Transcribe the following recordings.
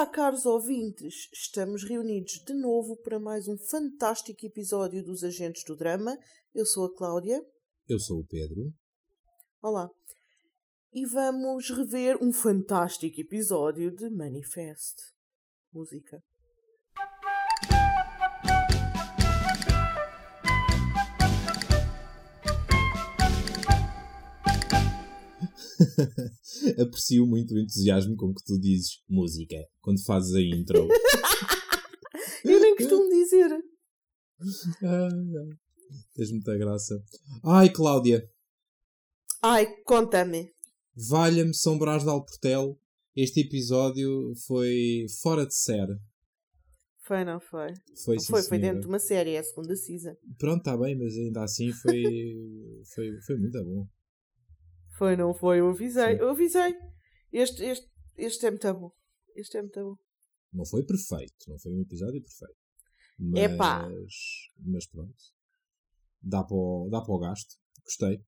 Olá, caros ouvintes! Estamos reunidos de novo para mais um fantástico episódio dos Agentes do Drama. Eu sou a Cláudia. Eu sou o Pedro. Olá. E vamos rever um fantástico episódio de Manifest. Música. Aprecio muito o entusiasmo com que tu dizes música quando fazes a intro. Eu nem costumo dizer. Tens muita graça. Ai, Cláudia. Ai, conta-me. Valha-me São Brás de Alportel. Este episódio foi fora de série. Foi, não foi? Foi, Não sim, foi, foi dentro de uma série, é a segunda season. Pronto, está bem, mas ainda assim foi, foi, foi muito bom. Foi, não foi? Eu avisei. Sim. Eu avisei. Este, este, este é muito bom. Este é muito bom. Não foi perfeito, não foi um episódio perfeito. Mas, Epá. mas pronto. Dá para, o, dá para o gasto. Gostei.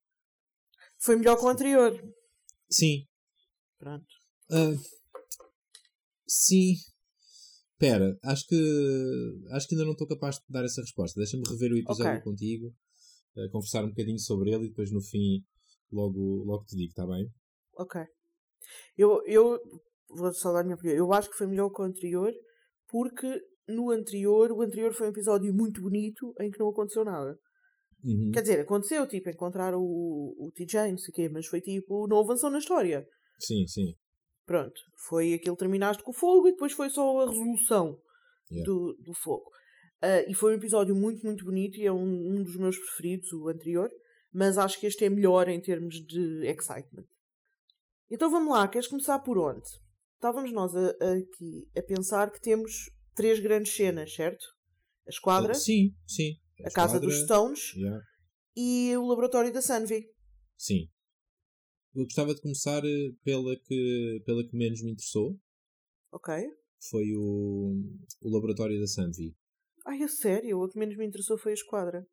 Foi melhor que o anterior. Sim. Pronto. Ah, sim. Espera, acho que acho que ainda não estou capaz de dar essa resposta. Deixa-me rever o episódio Ok. contigo, ah, conversar um bocadinho sobre ele e depois no fim logo, logo te digo, está bem? Ok. Eu, eu vou só dar a minha opinião. Eu acho que foi melhor que o anterior, porque no anterior, o anterior foi um episódio muito bonito em que não aconteceu nada. Uhum. Quer dizer, aconteceu, tipo, encontrar o, o TJ, não sei o quê, mas foi tipo, não avançou na história. Sim, sim. Pronto. Foi aquilo, terminaste com o fogo e depois foi só a resolução Yeah. do, do fogo. Ah, e foi um episódio muito, muito bonito e é um, um dos meus preferidos, o anterior. Mas acho que este é melhor em termos de excitement. Então vamos lá, queres começar por onde? Estávamos nós a- a- aqui a pensar que temos três grandes cenas, certo? A esquadra, sim, sim. a casa dos Stones Yeah. e o laboratório da Sunvi. Sim. Eu gostava de começar eh, pela que, pela que menos me interessou. Ok? Foi o, o laboratório da Sanvi. Ai, a sério? O que menos me interessou foi a esquadra.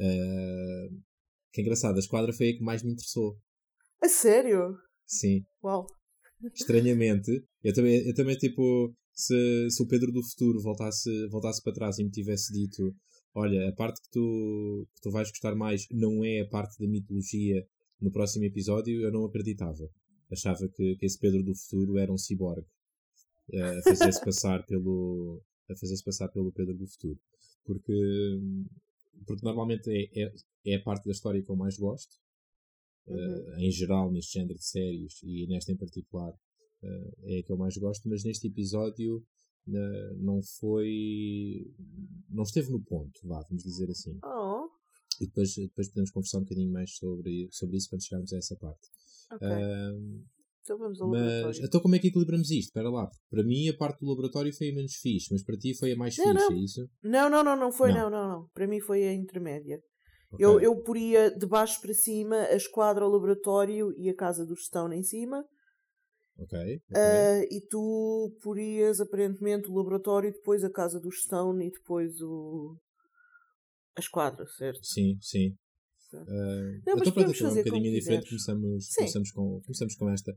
Ah, que engraçado, a esquadra foi a que mais me interessou. A sério? Sim. Uau. estranhamente, eu também, eu também tipo, se, se o Pedro do futuro voltasse, voltasse para trás e me tivesse dito: Olha, a parte que tu, que tu vais gostar mais não é a parte da mitologia no próximo episódio, eu não acreditava. Achava que, que esse Pedro do futuro era um ciborgue eh, a fazer-se passar pelo a fazer-se passar pelo Pedro do futuro. Porque, porque normalmente é, é, é a parte da história que eu mais gosto Uhum. eh, em geral neste género de séries e nesta em particular eh, é a que eu mais gosto, mas neste episódio eh, não foi não esteve no ponto, vá, vamos dizer assim. Oh, E depois, depois podemos conversar um bocadinho mais sobre, sobre isso quando chegarmos a essa parte. ok. Então vamos ao mas então como é que equilibramos isto? Espera lá, para mim a parte do laboratório foi a menos fixe, mas para ti foi a mais Não, fixe, não. é isso? Não, não, não, não foi, Não. não, não, não. Para mim foi a intermédia. Ok. Eu, eu poria de baixo para cima a esquadra, o laboratório e a casa do Stone em cima. Ok, ok. Ah, e tu porias aparentemente o laboratório, depois a casa do Stone e depois o. a esquadra, certo? Sim, sim. Certo. Ah, Não, mas então podemos então um fazer como bocadinho diferente. Começamos, Sim. começamos, com, começamos com esta.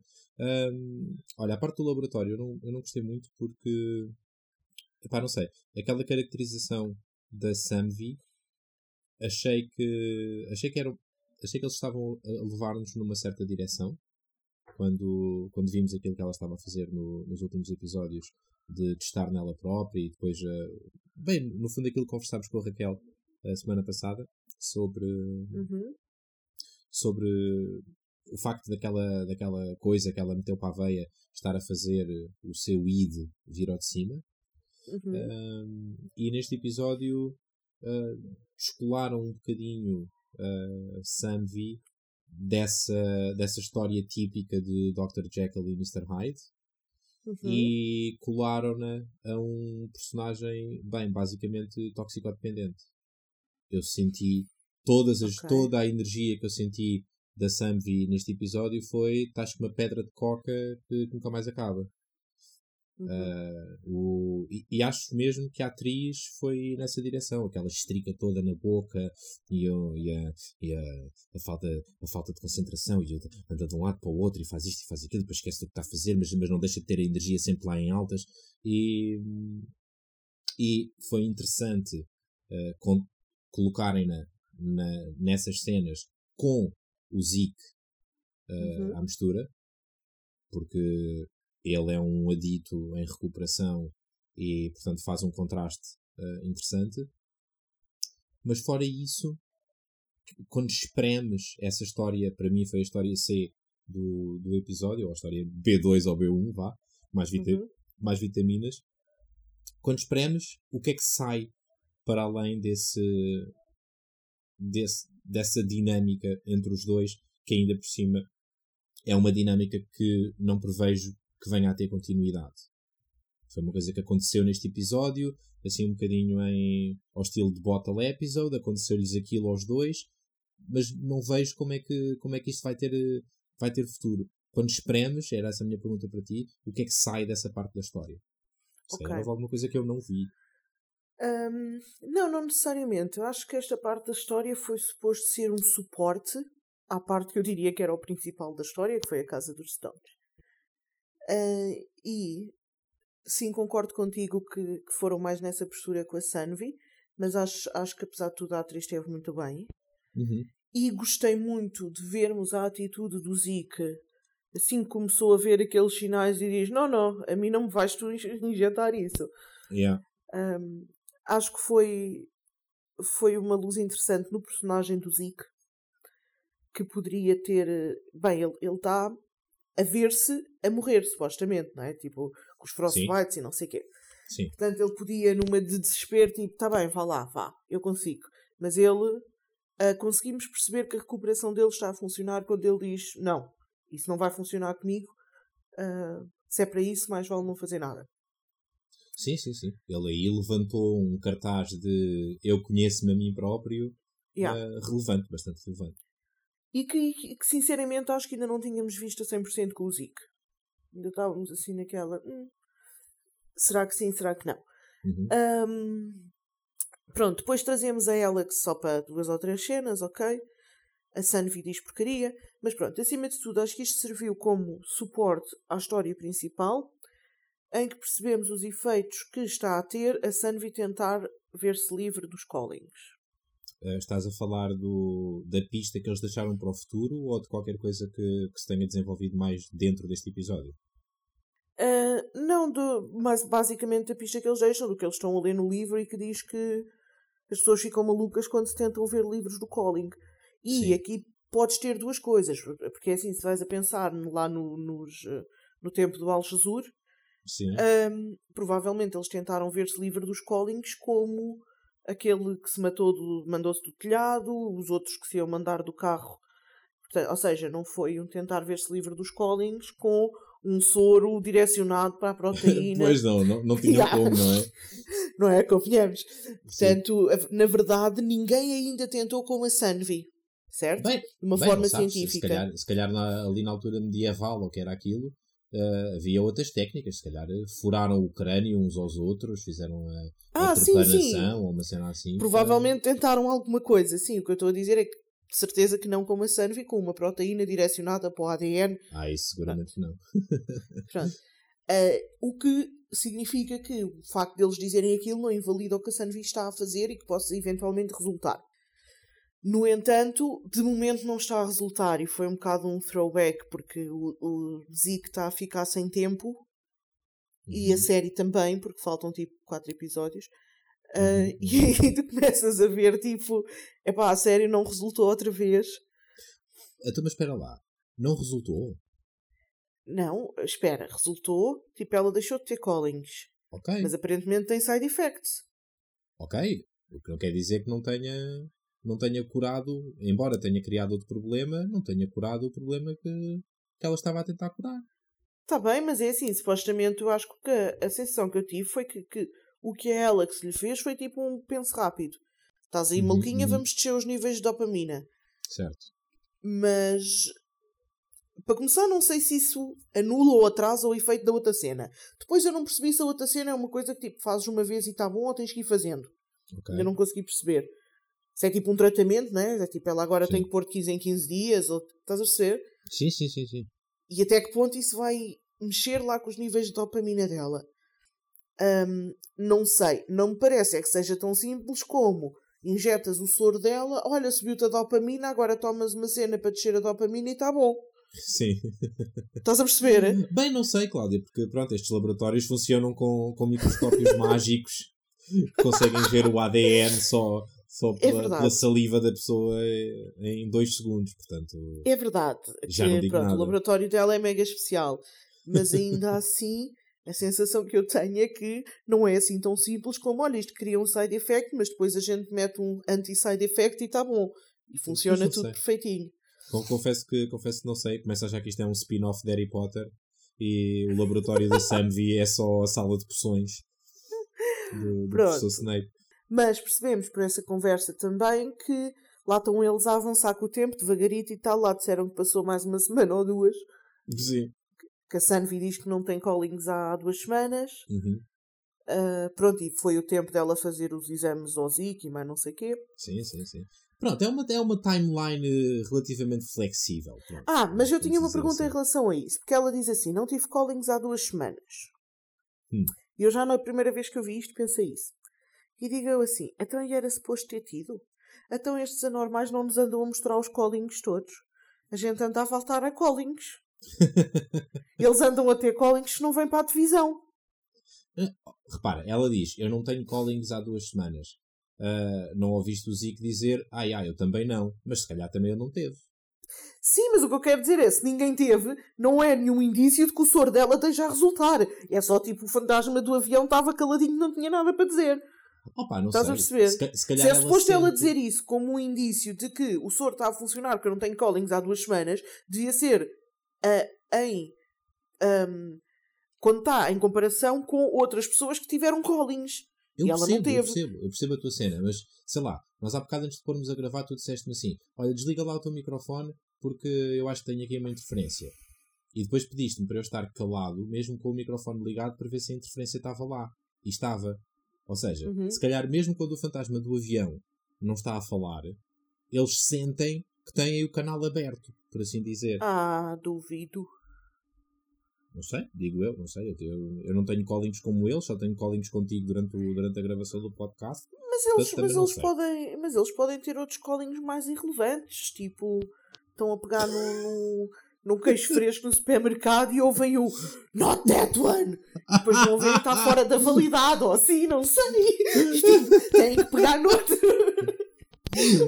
Olha, a parte do laboratório eu não, eu não gostei muito porque. Epá, não sei. Aquela caracterização da Samvi achei que. Achei que eram. Achei que eles estavam a levar-nos numa certa direção quando, quando vimos aquilo que ela estava a fazer no- nos últimos episódios de testar nela própria e depois, eh, bem, no fundo aquilo que conversámos com a Raquel a semana passada sobre, Uhum. sobre o facto daquela, daquela coisa que ela meteu para a veia estar a fazer o seu id vir ao de cima. Uhum. Um, e neste episódio uh, descolaram um bocadinho uh, Samvi dessa, dessa história típica de Dr. Jekyll e Mr. Hyde Uhum. e colaram-na a um personagem, bem, basicamente tóxico-dependente. Eu senti todas as, Ok. toda a energia que eu senti da Samvi neste episódio foi estás com uma pedra de coca que, nunca mais acaba. Uhum. Uh, o, e, e, acho mesmo que a atriz foi nessa direção, aquela estrica toda na boca e, o, e, a, e a, a, falta, a falta de concentração e anda de um lado para o outro e faz isto e faz aquilo, depois esquece do que está a fazer, mas, mas não deixa de ter a energia sempre lá em altas. E, e foi interessante uh, com, colocarem-na na, nessas cenas com o Zeke uh, uhum. à mistura, porque ele é um adito em recuperação e, portanto, faz um contraste uh, interessante. Mas fora isso, quando espremes essa história, para mim foi a história C do, do episódio, ou a história B2 ou B1, vá, mais, vita uhum. mais vitaminas. Quando espremes, o que é que sai para além desse, desse, dessa dinâmica entre os dois, que ainda por cima é uma dinâmica que não prevejo que venha a ter continuidade. Foi uma coisa que aconteceu neste episódio, assim um bocadinho em, ao estilo de bottle episode, aconteceu-lhes aquilo aos dois, mas não vejo como é que, como é que isto vai ter, vai ter futuro. Quando espremes, era essa a minha pergunta para ti, o que é que sai dessa parte da história? Se okay. houve alguma coisa que eu não vi. Um, não, não necessariamente. Eu acho que esta parte da história foi suposto ser um suporte à parte que eu diria que era o principal da história, que foi a Casa dos Stones. Uh, e sim, concordo contigo que, que, foram mais nessa postura com a Sanvi, mas acho, acho que apesar de tudo a atriz esteve muito bem. Uhum. E gostei muito de vermos a atitude do Zeke assim que começou a ver aqueles sinais e diz: Não, não, a mim não me vais tu injetar isso. Yeah. Um, acho que foi, foi uma luz interessante no personagem do Zeke que poderia ter. Bem, ele está a ver-se a morrer, supostamente, não é? Tipo, com os frostbites e não sei o quê. Sim. Portanto, ele podia, numa de desespero, tipo, tá bem, vá lá, vá, eu consigo. Mas ele, uh, conseguimos perceber que a recuperação dele está a funcionar quando ele diz: Não, isso não vai funcionar comigo. Uh, se é para isso, mais vale não fazer nada. Sim, sim, sim. Ele aí levantou um cartaz de Eu conheço-me a mim próprio yeah. uh, relevante, bastante relevante. E que, que, sinceramente acho que ainda não tínhamos visto a 100% com o Zeke. Ainda estávamos assim naquela. Hum, será que sim, será que não? Uhum. Um, pronto, depois trazemos a Alex só para duas ou três cenas, ok? A Sanvi diz porcaria, mas pronto, acima de tudo, acho que isto serviu como suporte à história principal, em que percebemos os efeitos que está a ter a Sanvi tentar ver-se livre dos Collings. Uh, estás a falar do, da pista que eles deixaram para o futuro ou de qualquer coisa que, que se tenha desenvolvido mais dentro deste episódio? Uh, não, do, mas basicamente a pista que eles deixam, do que eles estão a ler no livro e que diz que as pessoas ficam malucas quando se tentam ver livros do Colling. E Sim. aqui podes ter duas coisas, porque é assim, se vais a pensar lá no, nos, no tempo do Al-Jazur, um, provavelmente eles tentaram ver-se livre dos Collings como aquele que se matou mandou-se do telhado, os outros que se iam mandar do carro. Portanto, ou seja, não foi um tentar ver-se livre dos Collings com um soro direcionado para a proteína. pois não, não, não tinha como, não é? não é? Convenhamos. Portanto, na verdade, ninguém ainda tentou com a Sanvi, certo? Bem, de uma bem, forma sabes, científica. Se calhar, se calhar na, ali na altura medieval, ou que era aquilo, Uh, havia outras técnicas, se calhar eh, furaram o crânio uns aos outros, fizeram a, ah, a sim, sim. ou uma cena assim. Provavelmente para... tentaram alguma coisa, sim. O que eu estou a dizer é que de certeza que não com uma Sanvi, com uma proteína direcionada para o ADN. Ah, isso seguramente não. Pronto. Uh, o que significa que o facto deles dizerem aquilo não invalida o que a Sanvi está a fazer e que possa eventualmente resultar. No entanto, de momento não está a resultar e foi um bocado um throwback porque o, o Zeke está a ficar sem tempo uhum. e a uhum. série também, porque faltam tipo quatro episódios. Uh, e aí tu começas a ver tipo, epá, a série não resultou outra vez. Então, mas espera lá, não resultou? Não, espera, resultou, tipo, ela deixou de ter callings. Ok. Mas aparentemente tem side effects. Ok, o que não quer dizer que não tenha não tenha curado, embora tenha criado outro problema, não tenha curado o problema que, que ela estava a tentar curar. Está bem, mas é assim, supostamente eu acho que a, a sensação que eu tive foi que, que o que a Alex lhe fez foi tipo um penso rápido. Estás aí, uhum, maluquinha, uhum. vamos descer os níveis de dopamina. Certo. Mas para começar, não sei se isso anula ou atrasa o efeito da outra cena. Depois eu não percebi se a outra cena é uma coisa que tipo fazes uma vez e está bom ou tens que ir fazendo. Ok. Ainda não consegui perceber. Se é tipo um tratamento, né? É tipo ela agora Sim. tem que pôr de 15 em 15 dias, ou estás a perceber? Sim, sim, sim, sim. E até que ponto isso vai mexer lá com os níveis de dopamina dela? Ahm, não sei. Não me parece é que seja tão simples como injetas o soro dela, olha, subiu-te a dopamina, agora tomas uma cena para descer a dopamina e está bom. Sim. Estás a perceber? Bem, não sei, Cláudia, porque pronto, estes laboratórios funcionam com, com microscópios mágicos que conseguem ver o ADN só, só É pela, verdade. pela saliva da pessoa em dois segundos. Portanto, É verdade. Já que, não digo pronto, nada. O laboratório dela é mega especial. Mas ainda assim, a sensação que eu tenho é que não é assim tão simples como, olha, isto cria um side effect, mas depois a gente mete um anti-side effect e está bom. E funciona tudo sei. perfeitinho. con- confesso, que, confesso que não sei. Começo a achar que isto é um spin-off de Harry Potter e o laboratório da Samvi é só a sala de poções do, do Pronto. professor Snape. Mas percebemos por essa conversa também que lá estão eles a avançar com o tempo, devagarito e tal. Lá disseram que passou mais uma semana ou duas. Sim. Que a Sanvi diz que não tem callings há duas semanas. Uhum. Ah, pronto, e foi o tempo dela fazer os exames ao Zika e mais não sei o quê. Sim, sim, sim. Pronto, é uma, é uma timeline eh, relativamente flexível. Pronto. Ah, mas eu tinha uma pergunta em assim. relação a isso. Porque ela diz assim: não tive callings há duas semanas. Hum. E eu já na primeira vez que eu vi isto pensei isso. E digo eu assim: então era suposto ter tido? Então estes anormais não nos andam a mostrar os callings todos. A gente anda a faltar a callings. Eles andam a ter callings se não vêm para a divisão. Repara, ela diz: Eu não tenho callings há duas semanas. Ah, não ouviste o Zico dizer: Ai, ai, eu também não. Mas se calhar também ele não teve. Sim, mas o que eu quero dizer é: se ninguém teve, não é nenhum indício de que o soro dela esteja a resultar. É só tipo o fantasma do avião estava caladinho, não tinha nada para dizer. Opa, não Estás sei. a perceber? Se, se Se é ela suposto ela dizer isso como um indício de que o soro está a funcionar porque eu não tenho callings há duas semanas, devia ser ah, em. ahm, quando está em comparação com outras pessoas que tiveram callings. Eu E ela não percebo, eu teve. percebo, eu percebo a tua cena, mas sei lá, nós há bocado antes de pormos a gravar, tu disseste-me assim: Olha, desliga lá o teu microfone porque eu acho que tenho aqui uma interferência. E depois pediste-me para eu estar calado, mesmo com o microfone ligado, para ver se a interferência estava lá. E estava. Ou seja, Uhum. se calhar, mesmo quando o fantasma do avião não está a falar, eles sentem que têm o canal aberto, por assim dizer. Ah, duvido. Não sei, digo eu, não sei. Eu, eu, eu não tenho callings como eles, só tenho callings contigo durante, o, durante a gravação do podcast. Mas eles, mas eles podem. Mas eles podem ter outros callings mais irrelevantes. Tipo, estão a pegar num, num, queijo fresco no supermercado e ouvem o Not that one! E depois vão ver que está fora da validade, ou assim, não sei. Têm que pegar noutro.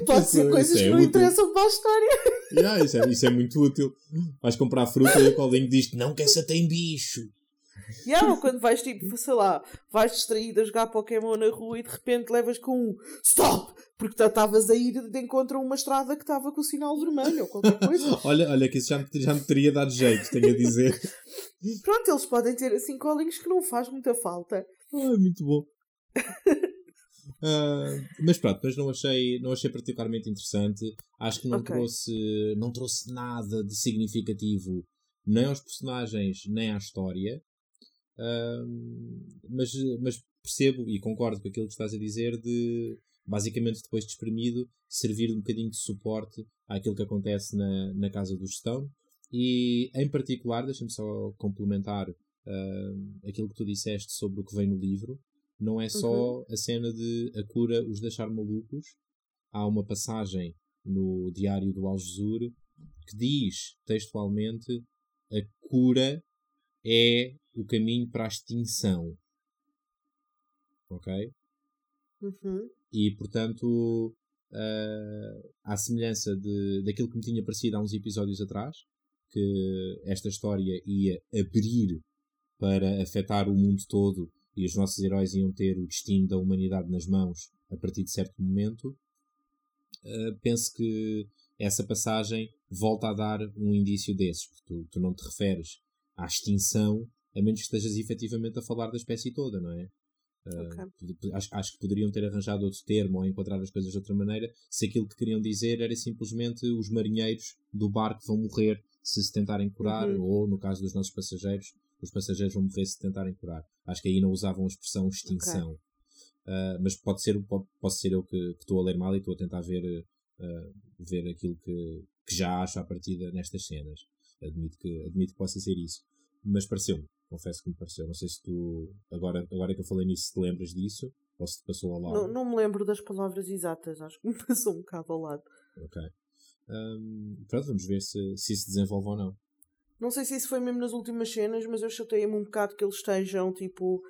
Pode Isso- ser isso coisas é que não útil. interessam para a história. Yeah, isso, é, isso é muito útil. Vais comprar fruta e o colinho diz não que essa tem bicho. E há ou quando vais tipo, sei lá, vais distraído a jogar Pokémon na rua e de repente levas com um Stop! Porque tu estavas a ir de encontro a uma estrada que estava com o sinal vermelho ou qualquer coisa. Olha, olha que isso já me, já me teria dado jeito, tenho a dizer. Pronto, eles podem ter assim colinhos que não faz muita falta. Ai, muito bom. Ah, mas pronto, mas não achei, não achei particularmente interessante. Acho que não, Ok. trouxe, não trouxe nada de significativo nem aos personagens nem à história. Ah, mas, mas percebo e concordo com aquilo que estás a dizer de basicamente depois de espremido servir um bocadinho de suporte àquilo que acontece na, na casa do Stone e em particular, deixa-me só complementar ah, aquilo que tu disseste sobre o que vem no livro não é só a cena de a cura os deixar malucos. Há uma passagem no diário do Algesur que diz textualmente a cura é o caminho para a extinção. Ok? Uhum. E portanto, ah, à semelhança de, daquilo que me tinha parecido há uns episódios atrás, que esta história ia abrir para afetar o mundo todo e os nossos heróis iam ter o destino da humanidade nas mãos a partir de certo momento, ah, penso que essa passagem volta a dar um indício desses. porque Tu, tu não te referes à extinção a menos que estejas efetivamente a falar da espécie toda, não é? Ah, pod- acho, acho que poderiam ter arranjado outro termo ou enquadrar as coisas de outra maneira se aquilo que queriam dizer era simplesmente os marinheiros do barco vão morrer se se tentarem curar, Uhum. ou no caso dos nossos passageiros, os passageiros vão morrer se tentarem curar. Acho que aí não usavam a expressão extinção. Uh, mas pode ser, pode, posso ser eu que, que estou a ler mal e estou a tentar ver, uh, ver aquilo que, que já acho à partida nestas cenas. Admito que, admito que possa ser isso. Mas pareceu-me, confesso que me pareceu. Não sei se tu, agora, agora que eu falei nisso, te lembras disso ou se te passou ao lado. Não, não me lembro das palavras exatas, acho que me passou um bocado ao lado. Ok. Um, pronto, vamos ver se, se isso desenvolve ou não. Não sei se isso foi mesmo nas últimas cenas, mas eu chateei-me um bocado que eles estejam tipo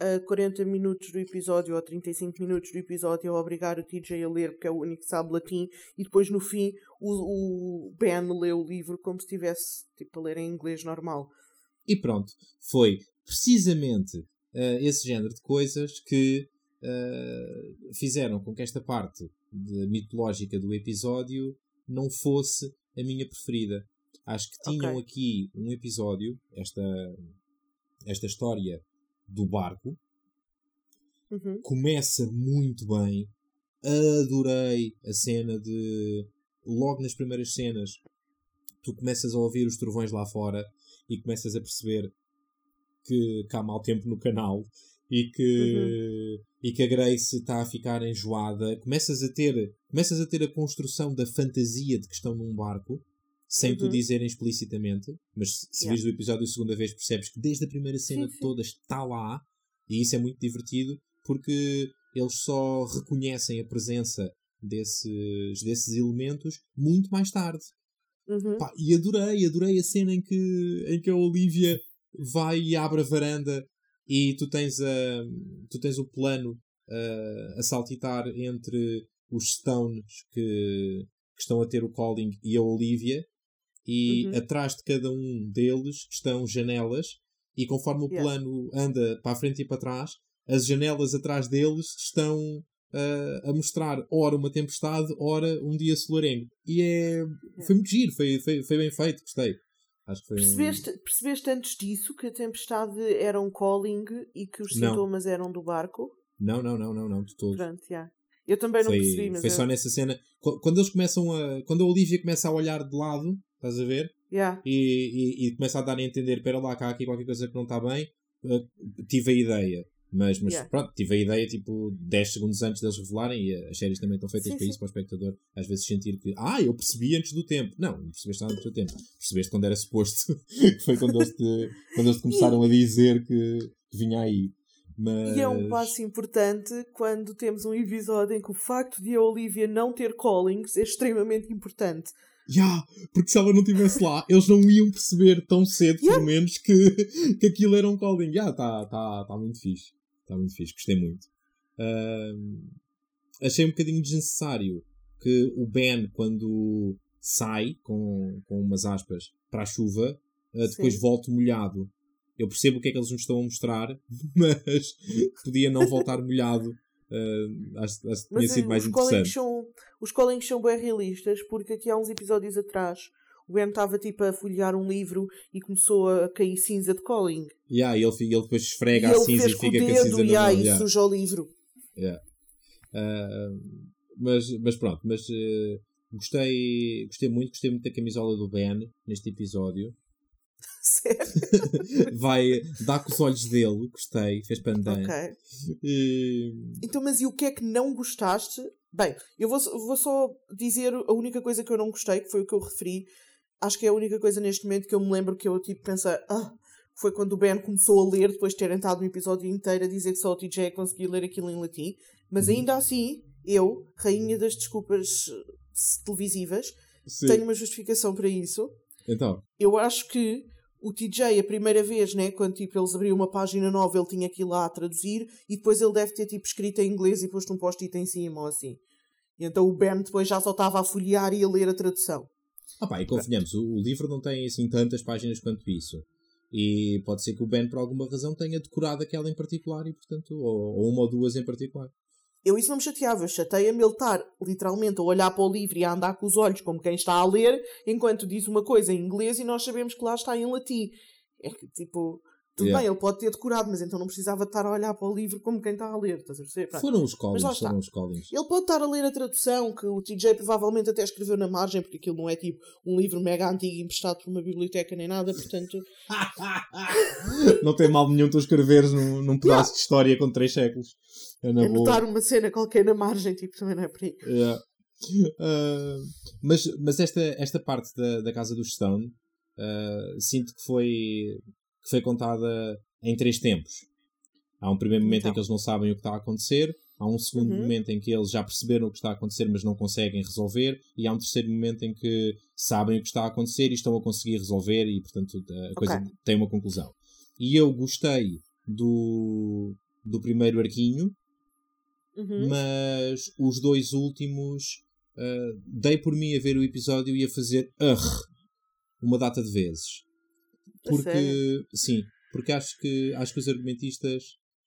a 40 minutos do episódio ou 35 minutos do episódio a obrigar o TJ a ler porque é o único que sabe latim e depois no fim o, o Ben lê o livro como se estivesse tipo, a ler em inglês normal. E pronto, foi precisamente uh, esse género de coisas que uh, fizeram com que esta parte mitológica do episódio não fosse a minha preferida. Acho que tinham Ok. aqui um episódio, esta, esta história do barco, Uhum. começa muito bem. Adorei a cena de. Logo nas primeiras cenas, tu começas a ouvir os trovões lá fora e começas a perceber que, que há mau tempo no canal e que, e que a Grace está a ficar enjoada. Começas a ter, começas a ter a construção da fantasia de que estão num barco. Sem tu Uhum. dizerem explicitamente, mas se se Yeah. o episódio a segunda vez percebes que desde a primeira cena Sim, sim. toda está lá e isso é muito divertido porque eles só reconhecem a presença desses, desses elementos muito mais tarde. Uhum. Pá, e adorei, adorei a cena em que, em que a Olivia vai e abre a varanda e tu tens, a, tu tens o plano ah, a saltitar entre os Stones que, que estão a ter o calling e a Olivia e Uhum. atrás de cada um deles estão janelas e conforme o Yeah. plano anda para a frente e para trás as janelas atrás deles estão ah, a mostrar ora uma tempestade, ora um dia solarengo. E é. Foi muito giro, foi, foi, foi bem feito, gostei. Acho que foi um- Percebeste, percebeste antes disso que a tempestade era um calling e que os Não. sintomas eram do barco? Não, não, não, não, não, de todo. Pronto, já. Eu também não Foi, percebi, mas foi eu- só nessa cena. Qu- Quando eles começam a. Quando a Olivia começa a olhar de lado, estás a ver? já. E, e, e começa a dar a entender: espera lá, cá há aqui qualquer coisa que não está bem. eh, tive a ideia. Mas, mas Yeah. pronto, tive a ideia tipo 10 segundos antes deles revelarem e as séries também estão feitas Sim, para sim. isso, para o espectador às vezes sentir que ah, eu percebi antes do tempo. Não, não percebeste antes do tempo. Percebeste quando era suposto, que foi quando eles te, quando eles começaram a dizer que, vinha aí. Mas... E é um passo importante quando temos um episódio em que o facto de a Olivia não ter callings é extremamente importante. Ya, porque se ela não estivesse lá, eles não iam perceber tão cedo, Yeah. pelo menos, que, que aquilo era um calling. Já, está tá, tá muito fixe. Está muito fixe, gostei muito. Ahm, achei um bocadinho desnecessário que o Ben, quando sai, com, com umas aspas, para a chuva, ah, depois Sim. volte molhado. Eu percebo o que é que eles nos estão a mostrar, mas podia não voltar molhado. Ah, acho, acho que tinha Mas sido eh, mais os interessante. são, os callings são bem realistas porque aqui há uns episódios atrás o Ben estava tipo a folhear um livro e começou a cair cinza de calling. Yeah, e ele, ele depois E esfrega a ele cinza e fica com a cinza dedo na e yeah. suja o livro. Ah, mas, mas pronto, mas eh, gostei, gostei muito, gostei muito da camisola do Ben neste episódio. Sério? Vai dar com os olhos dele, gostei, fez pandan. ok. E, Então, mas e o que é que não gostaste? Bem, eu vou, vou só dizer a única coisa que eu não gostei, que foi o que eu referi. Acho que é a única coisa neste momento que eu me lembro que eu tipo pensei, ah, foi quando o Ben começou a ler, depois de ter entrado o episódio inteiro a dizer que só o TJ conseguia ler aquilo em latim. Mas Uhum. ainda assim, eu, rainha das desculpas eh, televisivas, sim. tenho uma justificação para isso. Então, Eu acho que o TJ, a primeira vez, né, quando tipo, eles abriam uma página nova, ele tinha aquilo lá a traduzir e depois ele deve ter tipo, escrito em inglês e posto um post-it em cima ou assim. E então o Ben depois já só estava a folhear e a ler a tradução. Ah pá, e convenhamos, o, o livro não tem assim tantas páginas quanto isso. E pode ser que o Ben, por alguma razão, tenha decorado aquela em particular, e portanto, ou, ou uma ou duas em particular. Eu isso não me chateava, chateia-me ele estar literalmente a olhar para o livro e a andar com os olhos como quem está a ler, enquanto diz uma coisa em inglês e nós sabemos que lá está em latim. É que tipo, Tudo Yeah. bem, ele pode ter decorado, mas então não precisava estar a olhar para o livro como quem está a ler. Estás a perceber? Foram os Collins, foram os Collins. Ele pode estar a ler a tradução, que o TJ provavelmente até escreveu na margem, porque aquilo não é tipo um livro mega antigo emprestado por uma biblioteca nem nada, portanto. não tem mal nenhum tu escreveres num, num pedaço de história com três séculos. É na anotar uma cena qualquer na margem, tipo, também não é por aí. Yeah. Ah, mas mas esta, esta parte da, da casa do Stone ah, sinto que foi, que foi contada em três tempos. Há um primeiro momento em Então. que eles não sabem o que está a acontecer, há um segundo Uhum. momento em que eles já perceberam o que está a acontecer, mas não conseguem resolver, e há um terceiro momento em que sabem o que está a acontecer e estão a conseguir resolver, e portanto a coisa tem uma conclusão. E eu gostei do, do primeiro arquinho, Uhum. mas os dois últimos ah, dei por mim a ver o episódio e a fazer "Ugh", uma data de vezes. Porque, sério? sim, porque acho que, acho que os argumentistas,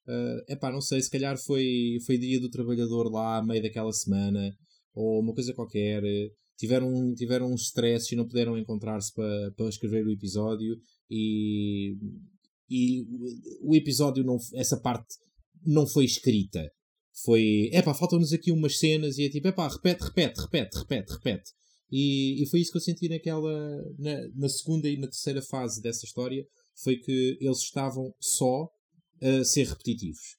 é epá, não sei, se calhar foi, foi dia do trabalhador lá, a meio daquela semana, ou uma coisa qualquer, eh, tiveram, tiveram uns stress e não puderam encontrar-se para para escrever o episódio e, e o- o episódio, não, essa parte não foi escrita. Foi, epá, faltam-nos aqui umas cenas e é tipo, epá, repete, repete, repete, repete, repete. E, e foi isso que eu senti naquela, na, na segunda e na terceira fase dessa história, foi que eles estavam só a ser repetitivos.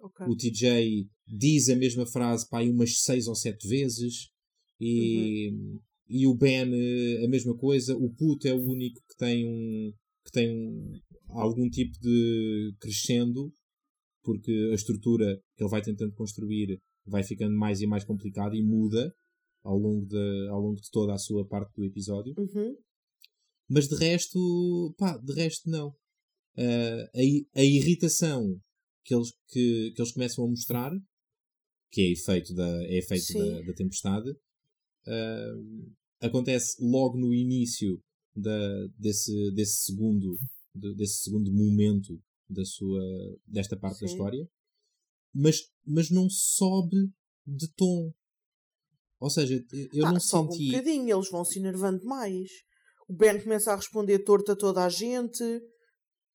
Ok. O TJ diz a mesma frase para aí umas seis ou sete vezes e, e o Ben eh, a mesma coisa. O puto é o único que tem um que tem um- algum tipo de crescendo porque a estrutura que ele vai tentando construir vai ficando mais e mais complicada e muda ao longo de, ao longo de toda a sua parte do episódio. Uhum. Mas de resto, pá, de resto não. Ah, a, a irritação que eles, que, que eles começam a mostrar, que é efeito da, é efeito da, da tempestade, ah, acontece logo no início da, desse, desse, segundo, de- desse segundo momento da sua, desta parte da Sim. história, mas, mas não sobe de tom. Ou seja, eu Ah, não senti. um bocadinho, eles vão se enervando mais. O Ben começa a responder torto a toda a gente,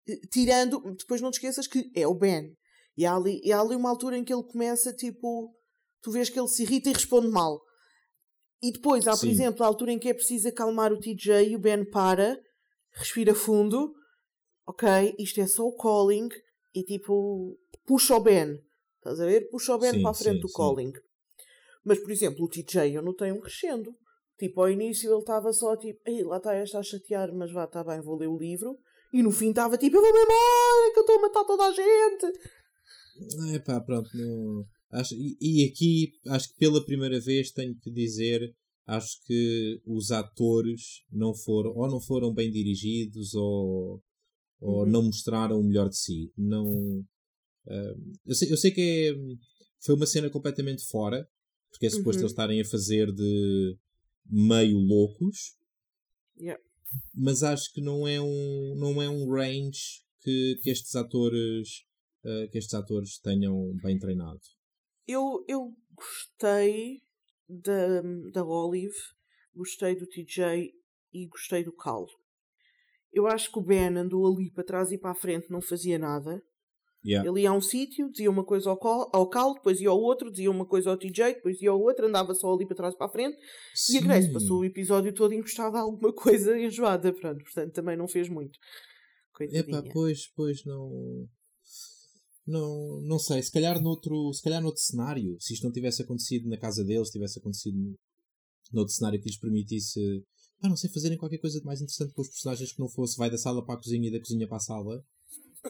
eh, tirando. Depois não te esqueças que é o Ben. E há ali, e há ali uma altura em que ele começa, tipo. Tu vês que ele se irrita e responde mal. E depois há, por Sim. exemplo, a altura em que é preciso acalmar o TJ e o Ben para, respira fundo, ok, isto é só o calling, e tipo, puxa o Ben. Estás a ver? Puxa o Ben Sim, para a frente sim, do sim. Mas, por exemplo, o TJ eu notei um crescendo. Tipo, ao início ele estava só tipo, Ei, lá está esta a chatear, mas vá, está bem, vou ler o livro. E no fim estava tipo, eu vou-me embora, que eu estou a matar toda a gente. É pá, pronto. Não, acho, e, e aqui, acho que pela primeira vez tenho que dizer, acho que os atores não foram, ou não foram bem dirigidos, ou, ou Uhum. não mostraram o melhor de si. Não, ah, eu, sei, eu sei que é, foi uma cena completamente fora, porque é suposto Uhum. eles estarem a fazer de meio loucos, Yeah. mas acho que não é um, não é um range que, que estes atores eh, que estes atores tenham bem treinado. Eu, eu gostei da, da Olive, gostei do TJ e gostei do Cal. Eu acho que o Ben andou ali para trás e para a frente, não fazia nada. Yeah. Ele ia a um sítio, dizia uma coisa ao, Cal, ao Cal, depois ia ao outro, dizia uma coisa ao TJ, depois ia ao outro, andava só ali para trás para a frente. E a Grace Sim. passou o episódio todo encostada a alguma coisa enjoada, pronto, portanto também não fez muito. Coitadinha. Epá, pois, pois não. Não, não sei, se calhar, noutro, se calhar noutro cenário, se isto não tivesse acontecido na casa deles, tivesse acontecido noutro cenário que lhes permitisse, ah, não sei, fazerem qualquer coisa de mais interessante com os personagens que não fosse vai da sala para a cozinha e da cozinha para a sala.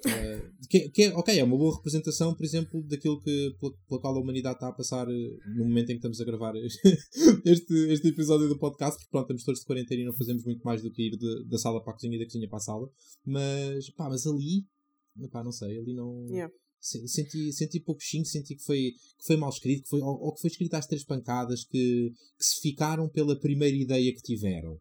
Eh, que, que é, ok, é uma boa representação, por exemplo, daquilo que, pela, pela qual a humanidade está a passar eh, no momento em que estamos a gravar este, este episódio do podcast, porque pronto, estamos todos de quarentena e não fazemos muito mais do que ir de- da sala para a cozinha e da cozinha para a sala. Mas, pá, mas ali, pá, não sei, ali não. Yeah. se- Senti, senti pouquinho, senti que foi, que foi mal escrito, que foi, ou, ou que foi escrito às três pancadas, que, que se ficaram pela primeira ideia que tiveram.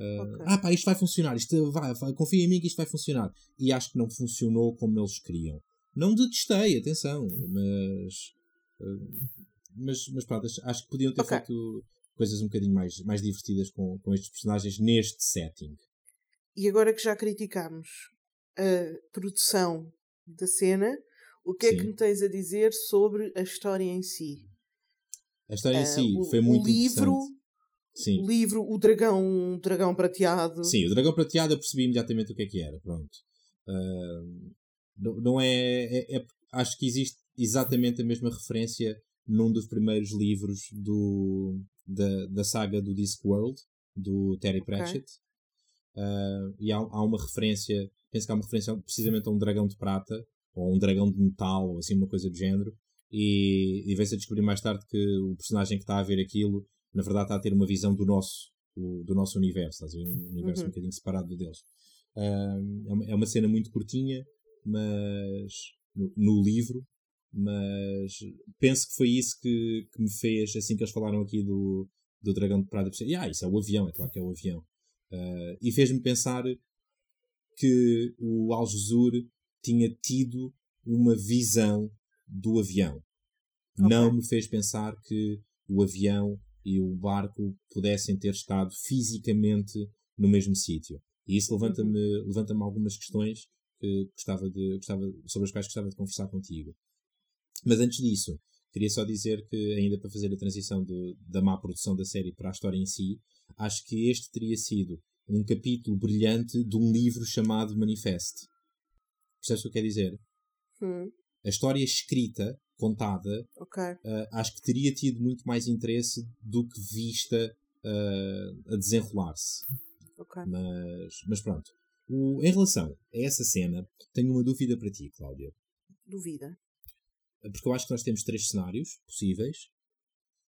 Uh, Ok. Ah, pá, isto vai funcionar, isto vai, vai, confia em mim que isto vai funcionar. E acho que não funcionou como eles queriam. Não detestei, atenção, mas. uh, mas, mas pronto, acho- que podiam ter Ok. feito coisas um bocadinho mais, mais divertidas com, com estes personagens neste setting. E agora que já criticámos a produção da cena, o que Sim. é que me tens a dizer sobre a história em si? A história uh, em si o, foi muito o livro, Sim. O livro, o dragão, o dragão prateado. Sim, o dragão prateado eu percebi imediatamente o que é que era. Pronto. Uh, não, não é, é, é, Acho que existe exatamente a mesma referência num dos primeiros livros do, da, da saga do Discworld, do Terry Pratchett. Okay. Uh, e há, há uma referência, penso que há uma referência precisamente a um dragão de prata, ou um dragão de metal, ou assim, uma coisa do género. E, e vem-se a descobrir mais tarde que o personagem que está a ver aquilo, na verdade, está a ter uma visão do nosso, do nosso universo, estás a ver? Um universo uhum. um bocadinho separado do deles. Uh, é, uma, é uma cena muito curtinha, mas no, no, livro, mas penso que foi isso que, que me fez, assim que eles falaram aqui do, do Dragão de Prada, e ah, isso é o avião, é claro que é o avião. Uh, e fez-me pensar que o Al-Jazur tinha tido uma visão do avião. Okay. Não me fez pensar que o avião e o barco pudessem ter estado fisicamente no mesmo sítio. E isso levanta-me uhum. levanta algumas questões que gostava de, gostava, sobre as quais gostava de conversar contigo. Mas antes disso, queria só dizer que, ainda para fazer a transição do, da má produção da série para a história em si, acho que este teria sido um capítulo brilhante de um livro chamado Manifest. Percebes o que eu quero dizer? Hum. A história escrita, contada, okay. uh, acho que teria tido muito mais interesse do que vista uh, a desenrolar-se. Okay. Mas, mas pronto. O, em relação a essa cena, tenho uma dúvida para ti, Cláudia. Dúvida? Porque eu acho que nós temos três cenários possíveis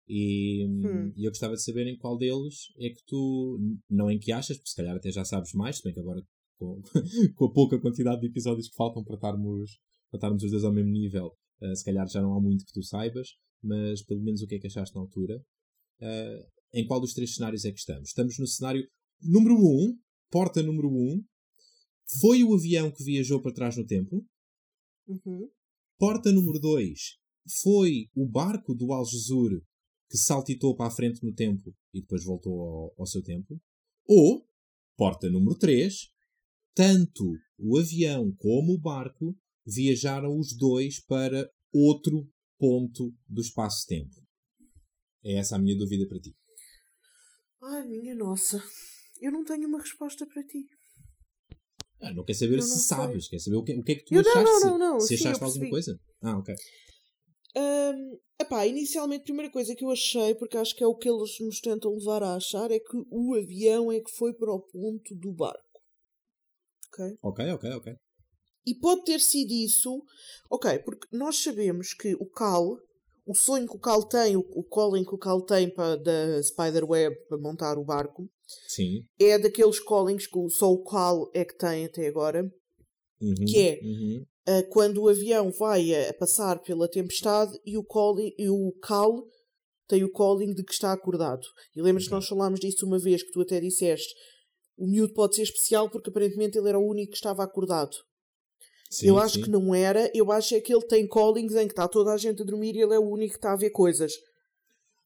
e, hum. eu gostava de saber em qual deles é que tu, não em que achas, porque se calhar até já sabes mais, se bem que agora com, com a pouca quantidade de episódios que faltam para estarmos, para estarmos os dois ao mesmo nível, uh, se calhar já não há muito que tu saibas, mas pelo menos o que é que achaste na altura. Uh, em qual dos três cenários é que estamos? Estamos no cenário número 1, um, porta número 1, um, foi o avião que viajou para trás no tempo. Uhum. Porta número 2 foi o barco do Algesur que saltitou para a frente no tempo e depois voltou ao, ao seu tempo. Ou, porta número 3, tanto o avião como o barco viajaram os dois para outro ponto do espaço-tempo. É essa a minha dúvida para ti. Ai, minha nossa. Eu não tenho uma resposta para ti. Ah, não quer saber se sabes, quer saber o que, o que é que tu eu, achaste. Não, não, não, se sim, achaste alguma coisa. Ah, ok. Um, epá, inicialmente, a primeira coisa que eu achei, porque acho que é o que eles nos tentam levar a achar, é que o avião é que foi para o ponto do barco. Ok? Ok, ok, ok. E pode ter sido isso, ok, porque nós sabemos que o Cal, o sonho que o Cal tem, o, o calling que o Cal tem para, da Spiderweb para montar o barco, Sim. É daqueles callings que só o Cal é que tem até agora. Uhum, que é uhum. uh, quando o avião vai a, a, passar pela tempestade e o, calling, e o Cal tem o calling de que está acordado. E lembras que nós falámos disso uma vez, que tu até disseste o miúdo pode ser especial porque aparentemente ele era o único que estava acordado. Sim, eu acho sim. que não era, eu acho é que ele tem callings em que está toda a gente a dormir e ele é o único que está a ver coisas.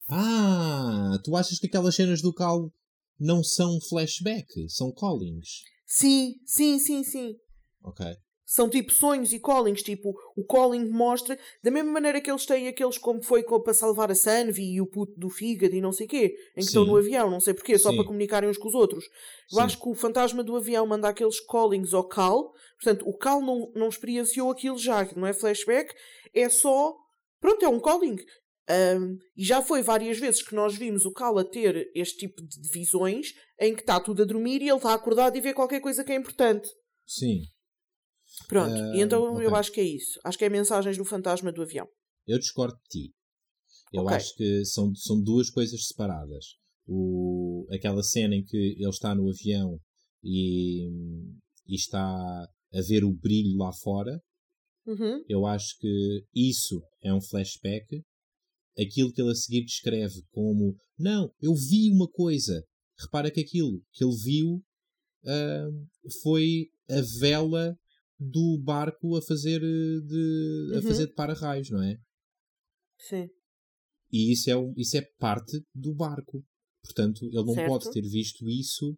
Ah, tu achas que aquelas cenas do Cal não são flashback, são callings. Sim, sim, sim, sim. Ok. São tipo sonhos e callings, tipo, o calling mostra, da mesma maneira que eles têm aqueles como foi para salvar a Sanvi e o puto do fígado e não sei o quê, em que Sim. estão no avião, não sei porquê, só Sim. para comunicarem uns com os outros. Eu Sim. acho que o fantasma do avião manda aqueles callings ao Cal, portanto, o Cal não, não experienciou aquilo já, que não é flashback, é só, pronto, é um calling. Um, e já foi várias vezes que nós vimos o Cal a ter este tipo de visões em que está tudo a dormir e ele está acordado e vê qualquer coisa que é importante. Sim. Pronto, uh, e então okay. eu acho que é isso. Acho que é mensagens do fantasma do avião. Eu discordo de ti. Eu okay. acho que são, são duas coisas separadas. O, aquela cena em que ele está no avião e, e está a ver o brilho lá fora. Uhum. Eu acho que isso é um flashback aquilo que ele a seguir descreve como não, eu vi uma coisa. Repara que aquilo que ele viu uh, foi a vela do barco a fazer eh, de, a uhum. fazer de para-raios, não é? Sim. E isso é, isso é parte do barco. Portanto, ele não certo. pode ter visto isso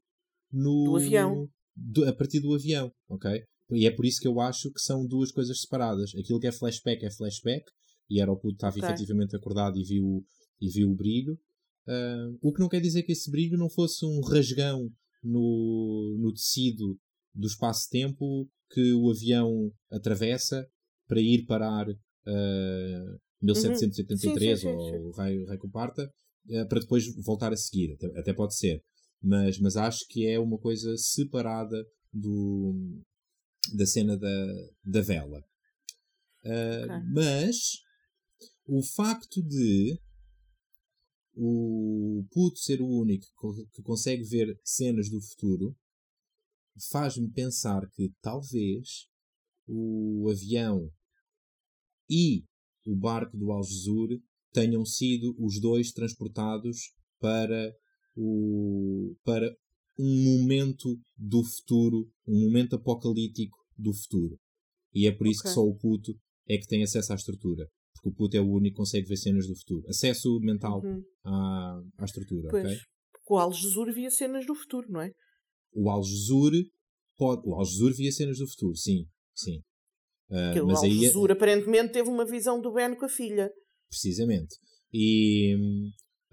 no, do avião. Do, a partir do avião, ok? e é por isso que eu acho que são duas coisas separadas. Aquilo que é flashback é flashback, e era o puto estava okay. efetivamente acordado e viu, e viu o brilho. Uh, o que não quer dizer que esse brilho não fosse um rasgão no, no tecido do espaço-tempo que o avião atravessa para ir parar uh, 1783 uhum. sim, sim, sim, ou Raio, Raio Comparta uh, para depois voltar a seguir. Até, até, pode ser. Mas, mas acho que é uma coisa separada do, da cena da, da vela. Uh, okay. Mas o facto de o puto ser o único que consegue ver cenas do futuro faz-me pensar que talvez o avião e o barco do Algesur tenham sido os dois transportados para o para um momento do futuro, um momento apocalíptico do futuro. E é por isso okay. que só o puto é que tem acesso à estrutura. Porque o puto é o único que consegue ver cenas do futuro. Acesso mental uhum. à, à estrutura, pois. ok? O Algesur via cenas do futuro, não é? O Algesur pode. O Algesur via cenas do futuro, sim. Sim. Uh, mas o Algesur aí... aparentemente teve uma visão do Ben com a filha. Precisamente. E,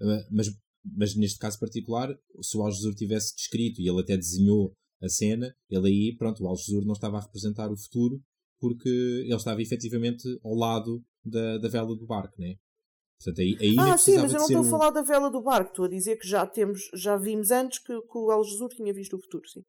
uh, mas, mas neste caso particular, se o Algesur tivesse descrito e ele até desenhou a cena, ele aí, pronto, o Algesur não estava a representar o futuro porque ele estava efetivamente ao lado da, da vela do barco, né? Portanto, aí, aí ah, sim, mas eu não estou um... a falar da vela do barco, estou a dizer que já temos, já vimos antes que, que o Algesur tinha visto o futuro, sim.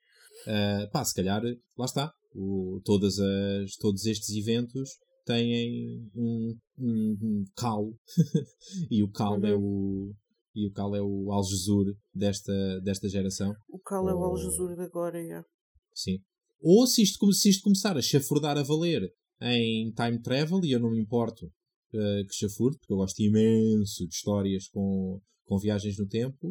Uh, pá, se calhar, lá está. O, todas as, todos estes eventos têm um, um, um cal e o cal é uhum. é o e o cal é o Algesur desta, desta geração. O cal é o Algesur de agora, é. Sim. Ou se isto, se isto começar a chafurdar a valer em time travel, e eu não me importo uh, que chafurde, porque eu gosto imenso de histórias com, com viagens no tempo,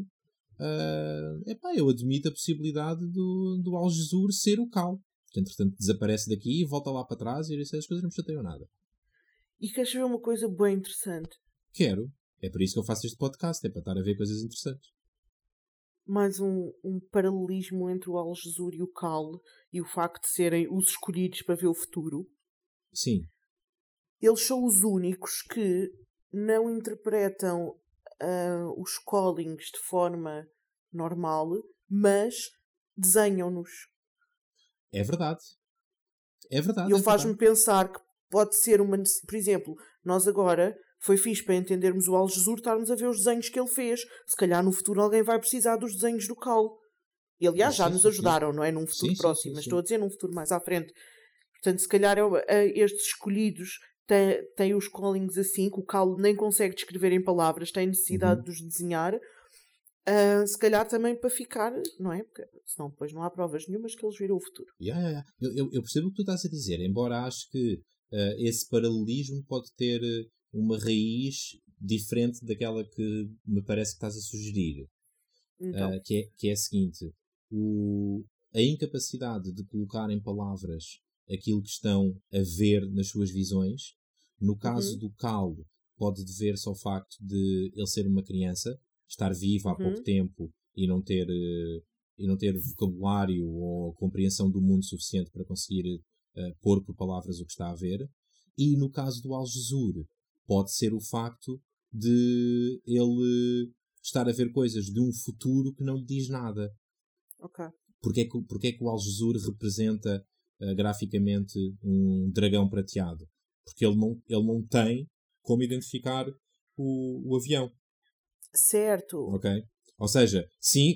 uh, epá, eu admito a possibilidade do, do Algesur ser o Cal. Que entretanto desaparece daqui e volta lá para trás e essas coisas não me chateiam nada. E queres ver uma coisa bem interessante? Quero. É por isso que eu faço este podcast, é para estar a ver coisas interessantes. Mais um, um paralelismo entre o Algesur e o Cal e o facto de serem os escolhidos para ver o futuro. Sim. Eles são os únicos que não interpretam uh, os callings de forma normal, mas desenham-nos. É verdade. É verdade. E ele é faz-me pensar que pode ser uma. Por exemplo, nós agora foi fixe para entendermos o Algesur estarmos a ver os desenhos que ele fez. Se calhar no futuro alguém vai precisar dos desenhos do Cal. E aliás, já nos ajudaram, não é? Num futuro sim, próximo, sim, sim, mas estou a dizer num futuro mais à frente. Portanto, se calhar é, é, estes escolhidos têm, têm os callings assim, que o Cal nem consegue descrever em palavras, tem necessidade uhum. de os desenhar. Uh, se calhar também para ficar, não é? Porque senão depois não há provas nenhumas que eles viram o futuro. Yeah, yeah, yeah. Eu, eu, percebo o que tu estás a dizer, embora acho que uh, esse paralelismo pode ter uma raiz diferente daquela que me parece que estás a sugerir. Então. Uh, que, é, que é a seguinte: o, a incapacidade de colocar em palavras aquilo que estão a ver nas suas visões. No caso uhum. do Cal, pode dever-se ao facto de ele ser uma criança, estar vivo há uhum. pouco tempo e não ter uh, e não ter vocabulário ou compreensão do mundo suficiente para conseguir uh, pôr por palavras o que está a ver. E no caso do Algesur, pode ser o facto de ele estar a ver coisas de um futuro que não lhe diz nada. Ok. Porque é que, porque é que o Algesur representa uh, graficamente um dragão prateado? Porque ele não, ele não tem como identificar o, o avião. Certo. Ok. Ou seja, sim,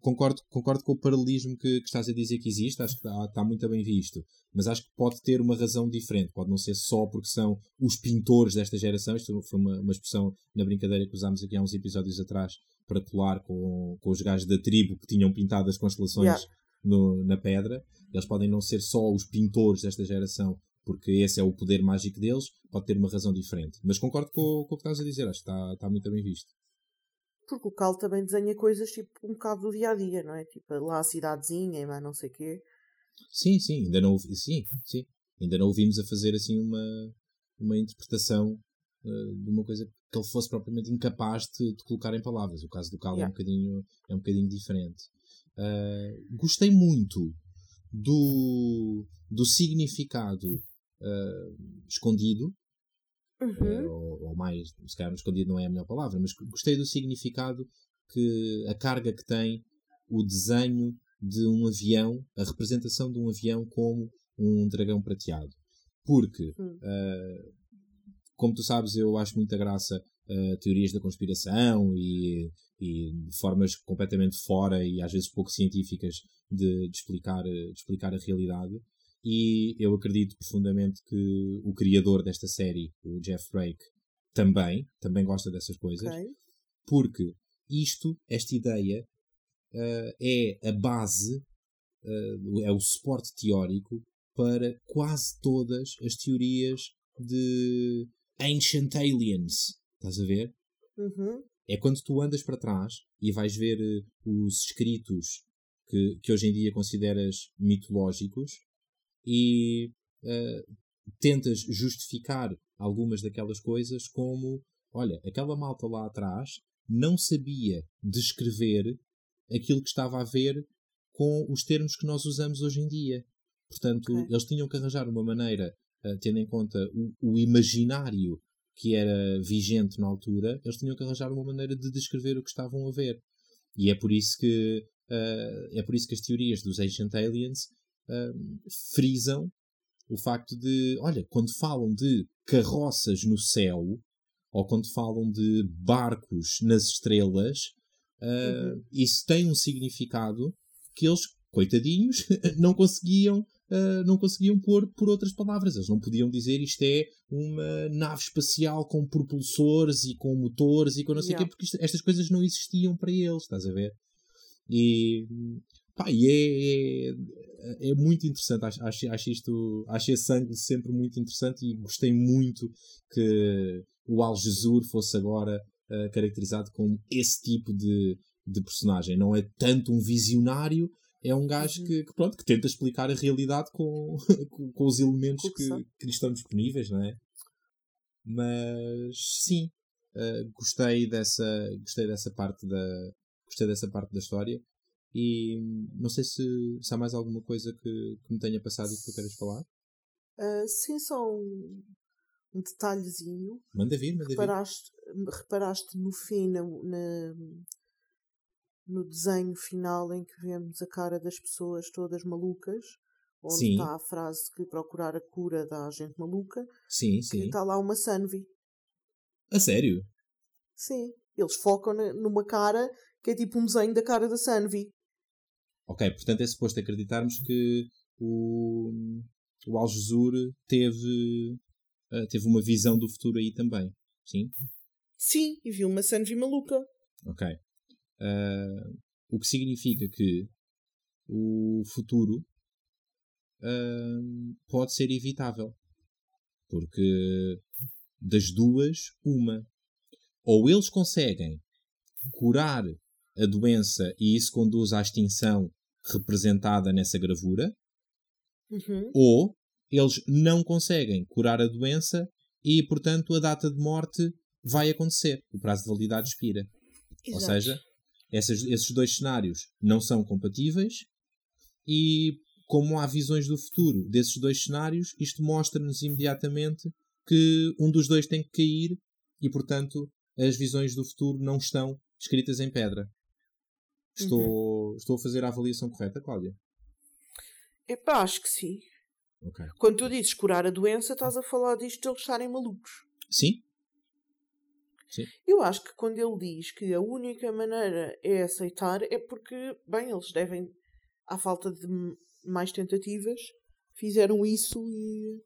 concordo, concordo com o paralelismo que, que estás a dizer que existe, acho que está, está, muito bem visto, mas acho que pode ter uma razão diferente, pode não ser só porque são os pintores desta geração, isto foi uma, uma expressão na brincadeira que usámos aqui há uns episódios atrás para colar com, com os gajos da tribo que tinham pintado as constelações yeah. no, na pedra, eles podem não ser só os pintores desta geração, porque esse é o poder mágico deles, pode ter uma razão diferente. Mas concordo com, com o que estás a dizer, acho que está, está muito bem visto. Porque o Cal também desenha coisas tipo um bocado do dia a dia, não é? Tipo lá a cidadezinha e mais não sei o quê. Sim, sim, ainda não, sim, sim. Ainda não ouvimos a fazer assim uma, uma interpretação uh, de uma coisa que ele fosse propriamente incapaz de, de colocar em palavras. O caso do Cal yeah. é, um bocadinho, é um bocadinho diferente. Uh, gostei muito do, do significado uh, escondido, Uhum. uh, ou, ou mais, se calhar escondido não é a melhor palavra, mas gostei do significado que a carga que tem o desenho de um avião, a representação de um avião como um dragão prateado. Porque, Hum. uh, como tu sabes, eu acho muita graça teorias da conspiração e, e formas completamente fora e às vezes pouco científicas de, de explicar, de explicar a realidade. E eu acredito profundamente que o criador desta série, o Jeff Drake, também, também gosta dessas coisas. Ok. Porque isto, esta ideia, uh, é a base, uh, é o suporte teórico para quase todas as teorias de Ancient Aliens. Estás a ver? Uhum. É quando tu andas para trás e vais ver uh, os escritos que, que hoje em dia consideras mitológicos e uh, tentas justificar algumas daquelas coisas como olha, aquela malta lá atrás não sabia descrever aquilo que estava a ver com os termos que nós usamos hoje em dia. Portanto, Ok. eles tinham que arranjar uma maneira, uh, tendo em conta o, o imaginário que era vigente na altura, eles tinham que arranjar uma maneira de descrever o que estavam a ver. E é por isso que, uh, é por isso que as teorias dos Ancient Aliens uh, frisam o facto de, olha, quando falam de carroças no céu, ou quando falam de barcos nas estrelas, uh, Uhum. isso tem um significado que eles, coitadinhos, não conseguiam uh, não conseguiam pôr por outras palavras. Eles não podiam dizer isto é uma nave espacial com propulsores e com motores e com não sei o Yeah. quê, porque isto- estas coisas não existiam para eles, estás a ver? E, pá, e é, é, é muito interessante. Acho, acho, acho isto, acho esse ângulo sempre muito interessante e gostei muito que o Al fosse agora uh, caracterizado como esse tipo de, de personagem. Não é tanto um visionário, é um gajo Uhum. que, que, pronto, que tenta explicar a realidade com, com, com os elementos Com que que lhe estão disponíveis, não é? Mas sim, uh, gostei dessa gostei dessa parte da gostei dessa parte da história e não sei se, se há mais alguma coisa que, que me tenha passado e que tu queres falar. Ah, sim, só um, um detalhezinho. Manda vir, manda vir. Reparaste, reparaste no fim, na, na- no desenho final em que vemos a cara das pessoas todas malucas, onde Sim. está a frase que procurar a cura da gente maluca, Sim, sim. está lá uma Sanvi. A sério? Sim, eles focam numa cara que é tipo um desenho da cara da Sanvi. Ok, portanto é suposto acreditarmos que o, o Al Jesur teve, uh, teve uma visão do futuro aí também. Sim? Sim, e viu uma Sanvi maluca. Ok. Uh, o que significa que o futuro uh, pode ser evitável. Porque das duas, uma. Ou eles conseguem curar a doença e isso conduz à extinção representada nessa gravura, Uhum. ou eles não conseguem curar a doença e, portanto, a data de morte vai acontecer. O prazo de validade expira. Ou Exato. seja, essas- esses dois cenários não são compatíveis e, como há visões do futuro desses dois cenários, isto mostra-nos imediatamente que um dos dois tem que cair e, portanto, as visões do futuro não estão escritas em pedra. Estou, estou a fazer a avaliação correta, Cláudia? Epá, acho que sim. Ok. Quando tu dizes curar a doença, estás a falar disto de eles estarem malucos. Sim? Eu acho que quando ele diz que a única maneira é aceitar é porque, bem, eles devem, à falta de mais tentativas, fizeram isso e.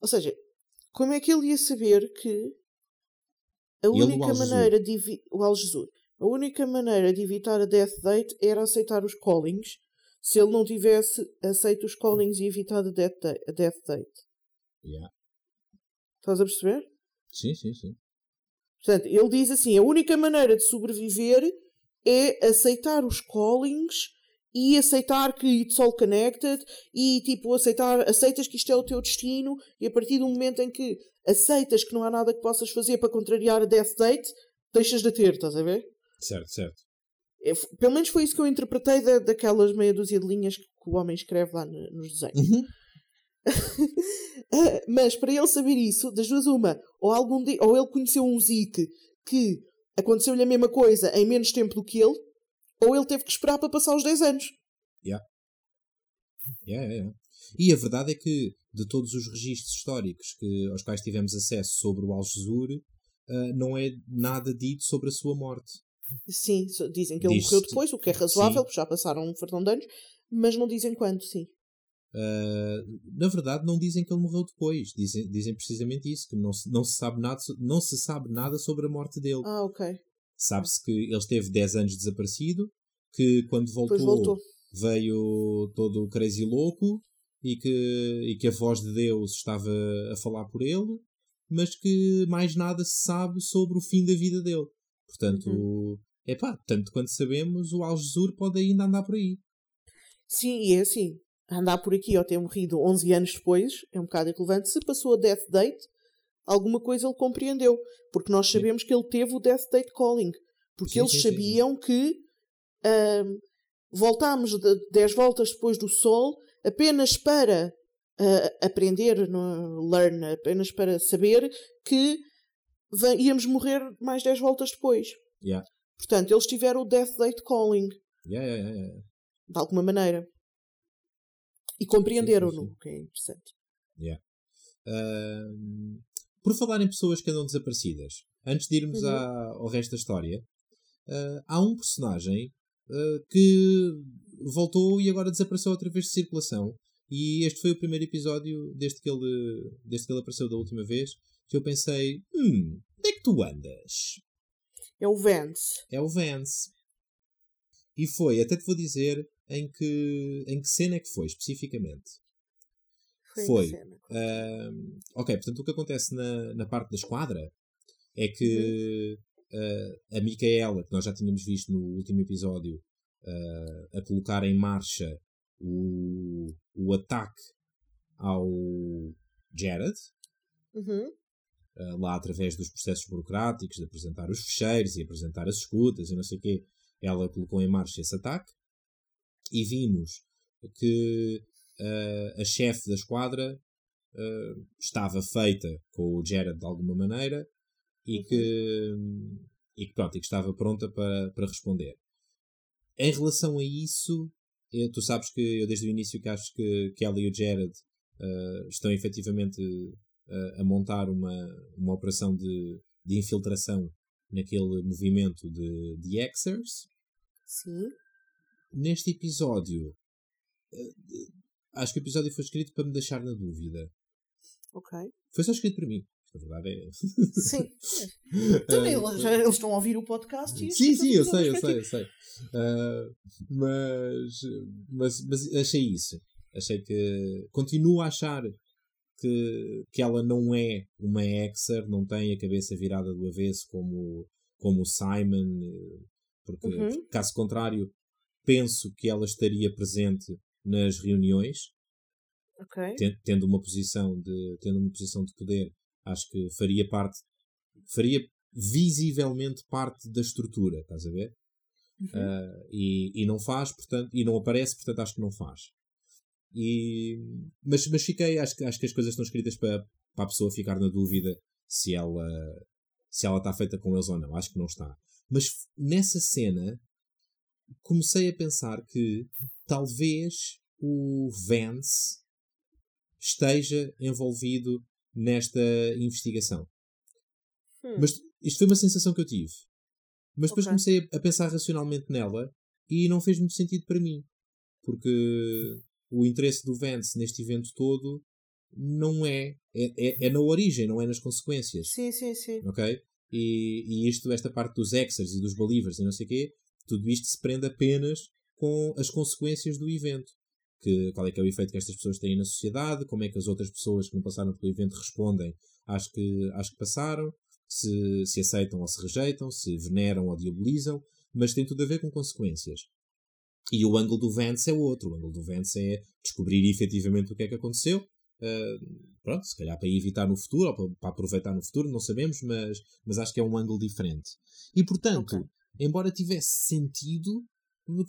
Ou seja, como é que ele ia saber que a única maneira de. O Al Jesur. A única maneira de evitar a Death Date era aceitar os callings. Se ele não tivesse aceito os callings e evitado a Death Date. A death date. Yeah. Estás a perceber? Sim, sim, sim. Portanto, ele diz assim: a única maneira de sobreviver é aceitar os callings e aceitar que it's all connected e tipo aceitar, aceitas que isto é o teu destino e a partir do momento em que aceitas que não há nada que possas fazer para contrariar a death date, deixas de ter, estás a ver? Certo, certo. É, pelo menos foi isso que eu interpretei da, daquelas meia dúzia de linhas que que o homem escreve lá no, nos desenhos. Uhum. Mas para ele saber isso, das duas uma, ou, algum dia, ou ele conheceu um Zeke que aconteceu-lhe a mesma coisa em menos tempo do que ele, ou ele teve que esperar para passar os 10 anos. Yeah. Yeah, yeah. E a verdade é que de todos os registros históricos que, aos quais tivemos acesso sobre o Al-Jazur, uh, não é nada dito sobre a sua morte. Sim, dizem que ele morreu depois, o que é razoável, porque já passaram um fartão de anos, mas não dizem quando, sim. Uh, na verdade, não dizem que ele morreu depois. Dizem, dizem precisamente isso, que não se, não, se sabe nada, não se sabe nada sobre a morte dele. Ah, ok. Sabe-se que ele esteve 10 anos desaparecido, que quando voltou, voltou, veio todo crazy louco e que, e que a voz de Deus estava a falar por ele, mas que mais nada se sabe sobre o fim da vida dele. Portanto, uhum. epá, tanto quanto sabemos, o Algesur pode ainda andar por aí. Sim, e é assim, andar por aqui ou ter morrido 11 anos depois é um bocado irrelevante. Se passou a death date, alguma coisa ele compreendeu. Porque nós sabemos sim. que ele teve o death date calling. Porque sim, eles sim, sabiam que uh, voltámos de 10 voltas depois do Sol apenas para uh, aprender, no, learn, apenas para saber que íamos morrer mais 10 voltas depois. Yeah. Portanto, eles tiveram o Death Date Calling. Yeah, yeah, yeah, De alguma maneira. E compreenderam-no, que é interessante. Yeah. Uh, por falar em pessoas que andam desaparecidas, antes de irmos uhum. à, ao resto da história, uh, há um personagem uh, que voltou e agora desapareceu outra vez de circulação. E este foi o primeiro episódio desde que ele, desde que ele apareceu da última vez que eu pensei: hum, onde é que tu andas? É o Vance. É o Vance. E foi, até te vou dizer em que, em que cena é que foi, especificamente. Foi. foi uh, ok, portanto, o que acontece na, na parte da esquadra é que uh, a Micaela, que nós já tínhamos visto no último episódio, uh, a colocar em marcha o, o ataque ao Jared. Uhum. Uh, lá através dos processos burocráticos, de apresentar os fecheiros e apresentar as escutas e não sei o quê, ela colocou em marcha esse ataque e vimos que uh, a chefe da esquadra uh, estava feita com o Jared de alguma maneira e que, e que, pronto, e que estava pronta para, para responder. Em relação a isso, eu, tu sabes que eu desde o início que acho que, que ela e o Jared uh, estão efetivamente a montar uma, uma operação de, de infiltração naquele movimento de, de Xers. Sim. Neste episódio, uh, acho que o episódio foi escrito para me deixar na dúvida. Ok. Foi só escrito para mim. A verdade é. Sim. Também eles, eles, estão a ouvir o podcast e. Sim, sim, eu sei, eu sei, eu sei. Uh, mas, mas, mas achei isso. Achei que. Continuo a achar que, que ela não é uma Exer, não tem a cabeça virada do avesso como, como o Simon, porque, uhum. caso contrário, penso que ela estaria presente nas reuniões, okay. tendo uma posição de tendo uma posição de poder acho que faria parte, faria visivelmente parte da estrutura, estás a ver? Uhum. Uh, e, e não faz, portanto, e não aparece, portanto acho que não faz. E, mas, mas fiquei, acho que, acho que as coisas estão escritas para, para a pessoa ficar na dúvida se ela se ela está feita com eles ou não. Acho que não está. Mas nessa cena comecei a pensar que talvez o Vance esteja envolvido nesta investigação. Hum. Mas isto foi uma sensação que eu tive. Mas depois okay. comecei a pensar racionalmente nela e não fez muito sentido para mim. Porque o interesse do Vance neste evento todo não é. É, é, é na origem, não é nas consequências. Sim, sim, sim. Ok? E, e isto, esta parte dos Exers e dos Believers e não sei o quê, tudo isto se prende apenas com as consequências do evento que, qual é que é o efeito que estas pessoas têm na sociedade, como é que as outras pessoas que não passaram pelo evento respondem às que, às que passaram, se, se aceitam ou se rejeitam, se veneram ou diabolizam, mas tem tudo a ver com consequências. E o ângulo do Vance é outro. O ângulo do Vance é descobrir efetivamente o que é que aconteceu. Uh, pronto, se calhar para evitar no futuro ou para, para, aproveitar no futuro, não sabemos, mas, mas acho que é um ângulo diferente. E portanto, okay. embora tivesse sentido,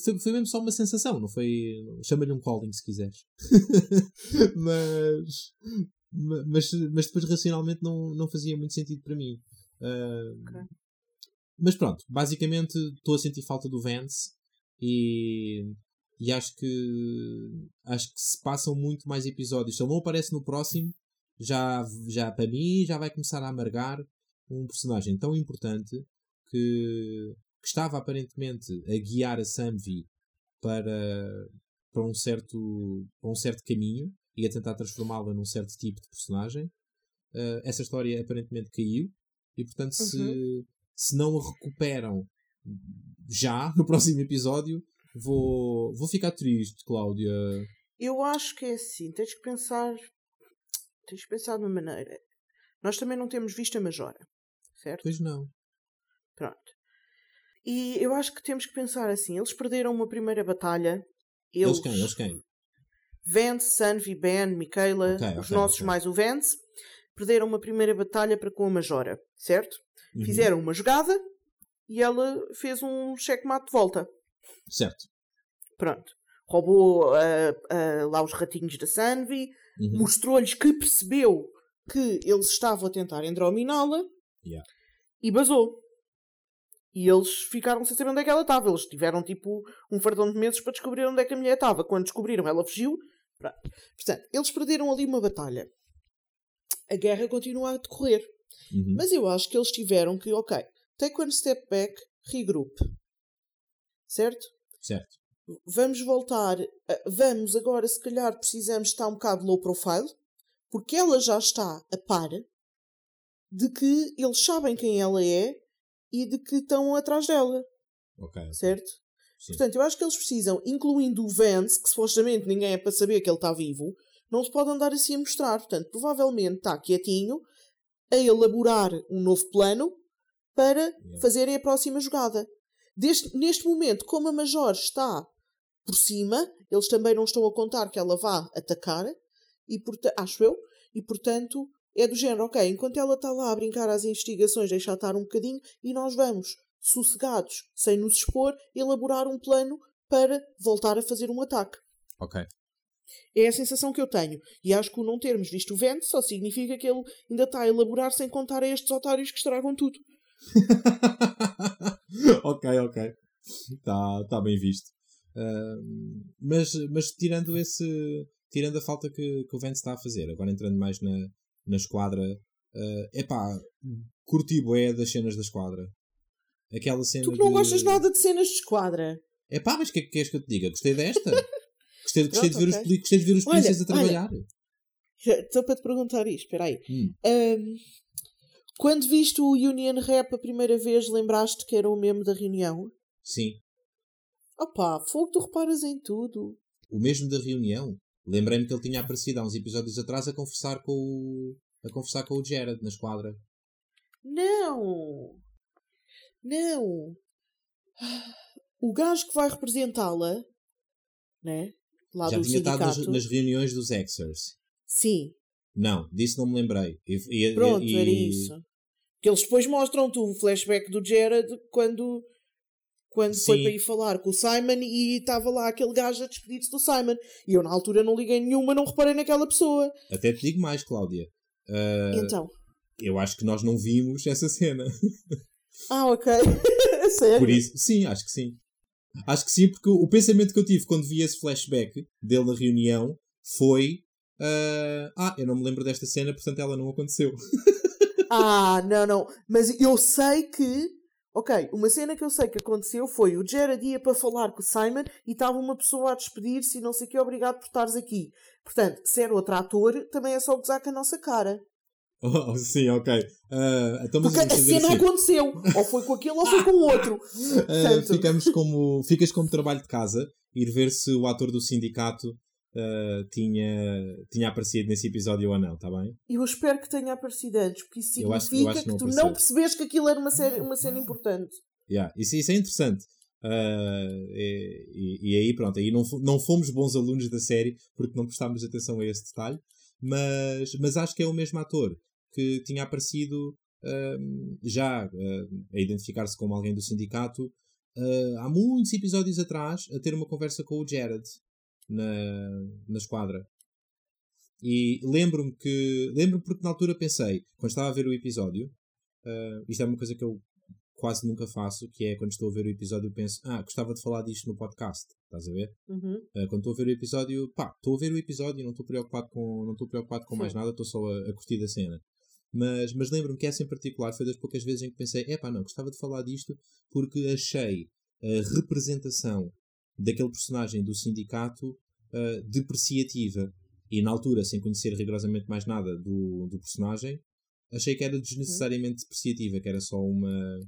Foi, foi mesmo só uma sensação, não foi. Chama-lhe um calling se quiseres. mas, mas, mas depois racionalmente não, não fazia muito sentido para mim. Uh, okay. Mas pronto, basicamente estou a sentir falta do Vance e, e acho que acho que se passam muito mais episódios. Se ele não aparece no próximo, já, já para mim já vai começar a amargar um personagem tão importante que, que estava aparentemente a guiar a Samvi para, para, um certo, para um certo caminho e a tentar transformá-la num certo tipo de personagem. Uh, essa história aparentemente caiu e portanto se, uhum. se não a recuperam já no próximo episódio vou, vou ficar triste, Cláudia. Eu acho que é assim, tens que pensar tens que pensar de uma maneira. Nós também não temos visto a Majora, certo? Pois não. Pronto. E eu acho que temos que pensar assim: eles perderam uma primeira batalha. Eles, eles quem? Eles quem? Vance, Sanvi, Ben, Michaela, okay, os okay, nossos okay. mais o Vance, perderam uma primeira batalha para com a Majora, certo? Uhum. Fizeram uma jogada e ela fez um checkmate de volta. Certo. Pronto. Roubou uh, uh, lá os ratinhos da Sanvi, uhum. mostrou-lhes que percebeu que eles estavam a tentar endrominá-la yeah. e basou. E eles ficaram sem saber onde é que ela estava. Eles tiveram tipo um fardão de meses para descobrir onde é que a mulher estava. Quando descobriram, ela fugiu. Portanto, eles perderam ali uma batalha. A guerra continua a decorrer. Uhum. Mas eu acho que eles tiveram que, ok, take one step back, regroup. Certo? Certo. Vamos voltar. vamos agora, se calhar, precisamos estar um bocado low profile. Porque ela já está a par de que eles sabem quem ela é e de que estão atrás dela. Ok. Certo? Sim. Portanto, eu acho que eles precisam, incluindo o Vance, que supostamente ninguém é para saber que ele está vivo, não se pode andar assim a mostrar. Portanto, provavelmente está quietinho a elaborar um novo plano para fazerem a próxima jogada. Deste, neste momento, como a Major está por cima, eles também não estão a contar que ela vá atacar, e acho eu, e portanto é do género, ok, enquanto ela está lá a brincar às investigações, deixa estar um bocadinho e nós vamos, sossegados, sem nos expor, elaborar um plano para voltar a fazer um ataque. Ok. É a sensação que eu tenho. E acho que o não termos visto o vento só significa que ele ainda está a elaborar sem contar a estes otários que estragam tudo. ok, ok. Está tá bem visto. Uh, mas, mas tirando esse. Tirando a falta que, que o Vance está a fazer, agora entrando mais na, na esquadra. Uh, epá, curti bué das cenas da esquadra. Aquela cena Tu que não de... gostas nada de cenas de esquadra. Epá, mas o que é que queres que eu te diga? Gostei desta. gostei, gostei, Pronto, de ver okay. os, gostei de ver os polícias a trabalhar. Estou para te perguntar isto, espera aí. Hum. Um, quando viste o Union Rap a primeira vez, lembraste que era o mesmo da reunião? Sim. Opá, fogo, tu reparas em tudo. O mesmo da reunião? Lembrei-me que ele tinha aparecido há uns episódios atrás a conversar com o. a conversar com o Jared na esquadra. Não! Não! O gajo que vai representá-la, né? Lá Já do tinha estado nas, nas reuniões dos Exers. Sim. Não, disso não me lembrei. E, e, Pronto, e, era isso. Que eles depois mostram-te o flashback do Jared quando quando Sim. foi para ir falar com o Simon e estava lá aquele gajo a despedir-se do Simon. E eu na altura não liguei nenhuma, não reparei naquela pessoa. Até te digo mais, Cláudia. Uh, então? Eu acho que nós não vimos essa cena. Ah, ok. Sério? Por isso, sim, acho que sim. Acho que sim, porque o pensamento que eu tive quando vi esse flashback dele na reunião foi: uh, Ah, eu não me lembro desta cena, portanto ela não aconteceu. ah, não, não. Mas eu sei que Ok, uma cena que eu sei que aconteceu foi o Jared ia para falar com o Simon e estava uma pessoa a despedir-se e não sei o que, obrigado por estares aqui. Portanto, se era outro ator, também é só gozar com a nossa cara. Oh, sim, ok. Uh, então, Porque a cena assim. aconteceu. Ou foi com aquele ou foi com o outro. Uh, ficamos como, ficas como trabalho de casa, ir ver se o ator do sindicato uh, tinha, tinha aparecido nesse episódio ou não, está bem? Eu espero que tenha aparecido antes, porque isso significa acho, acho que, que, tu não percebes que aquilo era uma, série, uma cena importante. Yeah, isso, isso é interessante. Uh, e, e, aí pronto, aí não, não fomos bons alunos da série porque não prestámos atenção a esse detalhe, mas, mas acho que é o mesmo ator que tinha aparecido uh, já uh, a identificar-se como alguém do sindicato há muitos episódios atrás a ter uma conversa com o Jared na, na esquadra. E lembro-me que. Lembro-me porque na altura pensei, quando estava a ver o episódio, uh, isto é uma coisa que eu quase nunca faço, que é quando estou a ver o episódio penso, ah, gostava de falar disto no podcast, estás a ver? Uhum. Uh, quando estou a ver o episódio, pá, estou a ver o episódio e não estou preocupado com, não estou preocupado com mais nada, estou só a, a curtir da cena. Mas, mas lembro-me que essa em particular foi das poucas vezes em que pensei, é pá, não, gostava de falar disto porque achei a representação daquele personagem do sindicato uh, depreciativa. E na altura, sem conhecer rigorosamente mais nada do, do personagem, achei que era desnecessariamente depreciativa, que era só uma.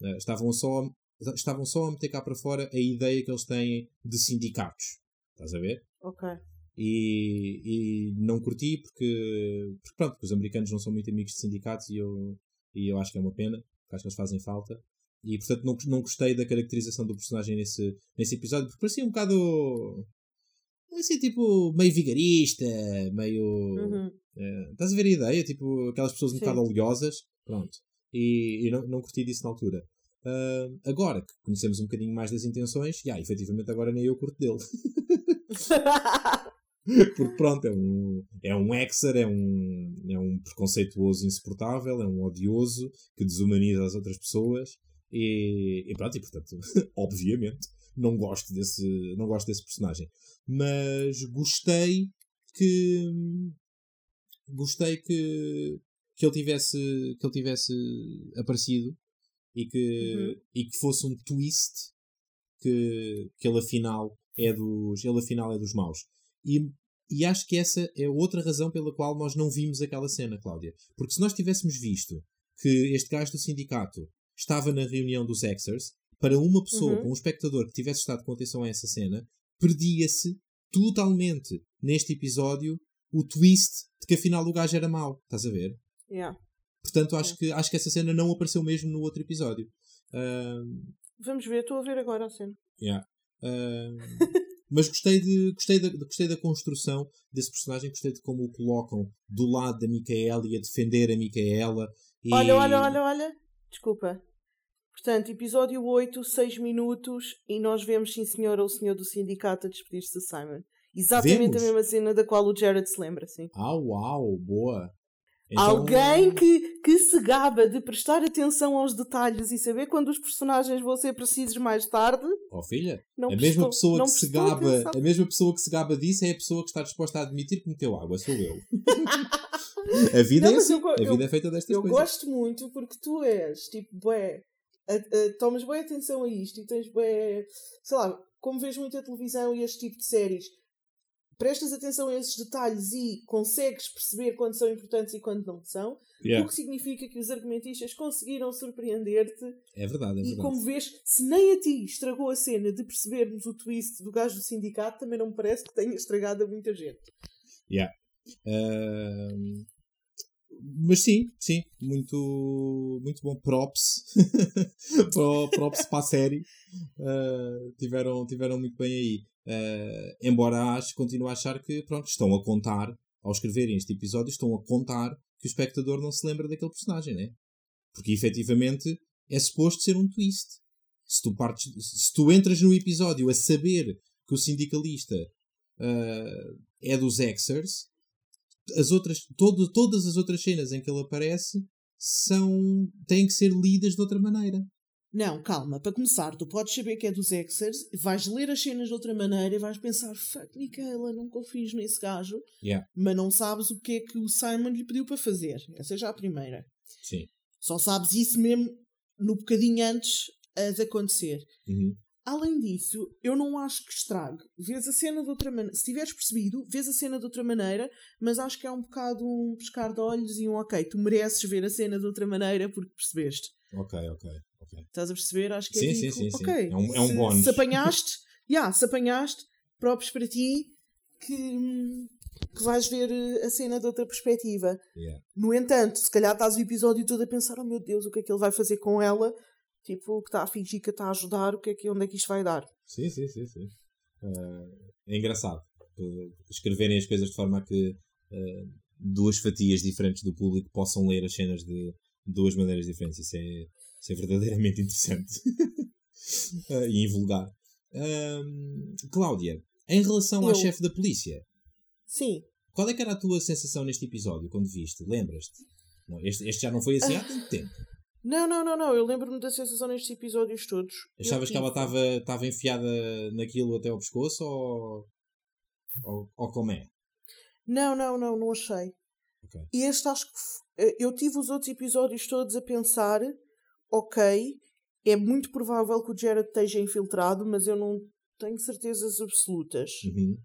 Uh, estavam, só, estavam só a meter cá para fora a ideia que eles têm de sindicatos. Estás a ver? Ok. E, e não curti porque, porque, pronto, porque os americanos não são muito amigos de sindicatos e eu, e eu acho que é uma pena, porque acho que eles fazem falta. E portanto não, não gostei da caracterização do personagem nesse, nesse episódio, porque parecia um bocado. Assim, tipo, meio vigarista, meio. Uhum. É, estás a ver a ideia? Tipo, aquelas pessoas um bocado oleosas. Pronto. E, e não, não curti disso na altura. Uh, agora que conhecemos um bocadinho mais das intenções, já, efetivamente agora nem eu curto dele. Porque pronto, é um, é um hexer, é um, é um preconceituoso insuportável, é um odioso que desumaniza as outras pessoas e, e pronto, e portanto, obviamente, não gosto desse, não gosto desse personagem. Mas gostei que gostei que, que ele tivesse que ele tivesse aparecido e que, uhum. e que fosse um twist que, que ele afinal é dos ele afinal é dos maus e, e acho que essa é outra razão pela qual nós não vimos aquela cena, Cláudia. Porque se nós tivéssemos visto que este gajo do sindicato estava na reunião dos Xers, para uma pessoa, uhum. um espectador que tivesse estado com atenção a essa cena, perdia-se totalmente neste episódio o twist de que afinal o gajo era mau. Estás a ver? Yeah. Portanto, acho, yeah. que, acho que essa cena não apareceu mesmo no outro episódio. Um... Vamos ver, estou a ver agora a cena. Yeah. Um... Mas gostei, de, gostei, da, gostei da construção desse personagem, gostei de como o colocam do lado da Micaela e a defender a Micaela. E... Olha, olha, olha, olha. Desculpa. Portanto, episódio 8, 6 minutos, e nós vemos, sim senhora, o senhor do sindicato a despedir-se de Simon. Exatamente vemos? a mesma cena da qual o Jared se lembra, sim. Ah, uau, boa. Então... Alguém que, que se gaba de prestar atenção aos detalhes e saber quando os personagens vão ser precisos mais tarde. Oh filha, a prestou, mesma pessoa que se gaba, atenção. a mesma pessoa que se gaba disso é a pessoa que está disposta a admitir que meteu água, sou eu. a vida não, é assim, eu, a vida eu, é feita destas eu coisas. Eu gosto muito porque tu és tipo, bué, a, a, tomas boa atenção a isto e tens bué, sei lá, como vês muita televisão e este tipo de séries, prestas atenção a esses detalhes e consegues perceber quando são importantes e quando não são, yeah. o que significa que os argumentistas conseguiram surpreender-te. É verdade, é e verdade. como vês, se nem a ti estragou a cena de percebermos o twist do gajo do sindicato, também não me parece que tenha estragado a muita gente. Yeah. Uh, mas sim, sim, muito, muito bom. Props. Props para a série. Uh, tiveram, tiveram muito bem aí. Uh, embora acho, continue a achar que pronto, estão a contar, ao escreverem este episódio, estão a contar que o espectador não se lembra daquele personagem, né? Porque efetivamente é suposto ser um twist. Se tu, partes, se tu entras no episódio a saber que o sindicalista uh, é dos Xers, as outras, todo, todas as outras cenas em que ele aparece são, têm que ser lidas de outra maneira. Não, calma, para começar, tu podes saber que é dos Xers, vais ler as cenas de outra maneira e vais pensar, fuck, Micaela, não confies nesse gajo, yeah. mas não sabes o que é que o Simon lhe pediu para fazer. Essa é já a primeira. Sim. Só sabes isso mesmo no bocadinho antes de acontecer. Uhum. Além disso, eu não acho que estrague. Vês a cena de outra maneira. Se tiveres percebido, vês a cena de outra maneira, mas acho que é um bocado um pescar de olhos e um ok, tu mereces ver a cena de outra maneira porque percebeste. Ok, ok. okay. Estás a perceber? Acho que sim, é sim, sim, sim. ok. É um, é um bónus. Se, se apanhaste, yeah, se apanhaste, próprios para ti, que, que vais ver eh, a cena de outra perspectiva. Yeah. No entanto, se calhar estás o episódio todo a pensar, oh meu Deus, o que é que ele vai fazer com ela? Tipo, que está a fingir que está a ajudar, o que é que, onde é que isto vai dar? Sim, sim, sim, sim. Uh, é engraçado escreverem as coisas de forma a que uh, duas fatias diferentes do público possam ler as cenas de duas maneiras diferentes. Isso é, isso é verdadeiramente interessante. uh, e invulgar. Cláudia, em relação Eu- à chefe da polícia, Sim. qual é que era a tua sensação neste episódio quando viste? Lembras-te? Este, este já não foi assim há tanto tempo. Não, não, não, não. Eu lembro-me da sensação nestes episódios todos. Achavas que ela estava enfiada naquilo até ao pescoço ou, ou, ou como é? Não, não, não, não achei. Ok. E este acho que. eh, Eu tive os outros episódios todos a pensar: ok, é muito provável que o Jared esteja infiltrado, mas eu não tenho certezas absolutas. Uhum.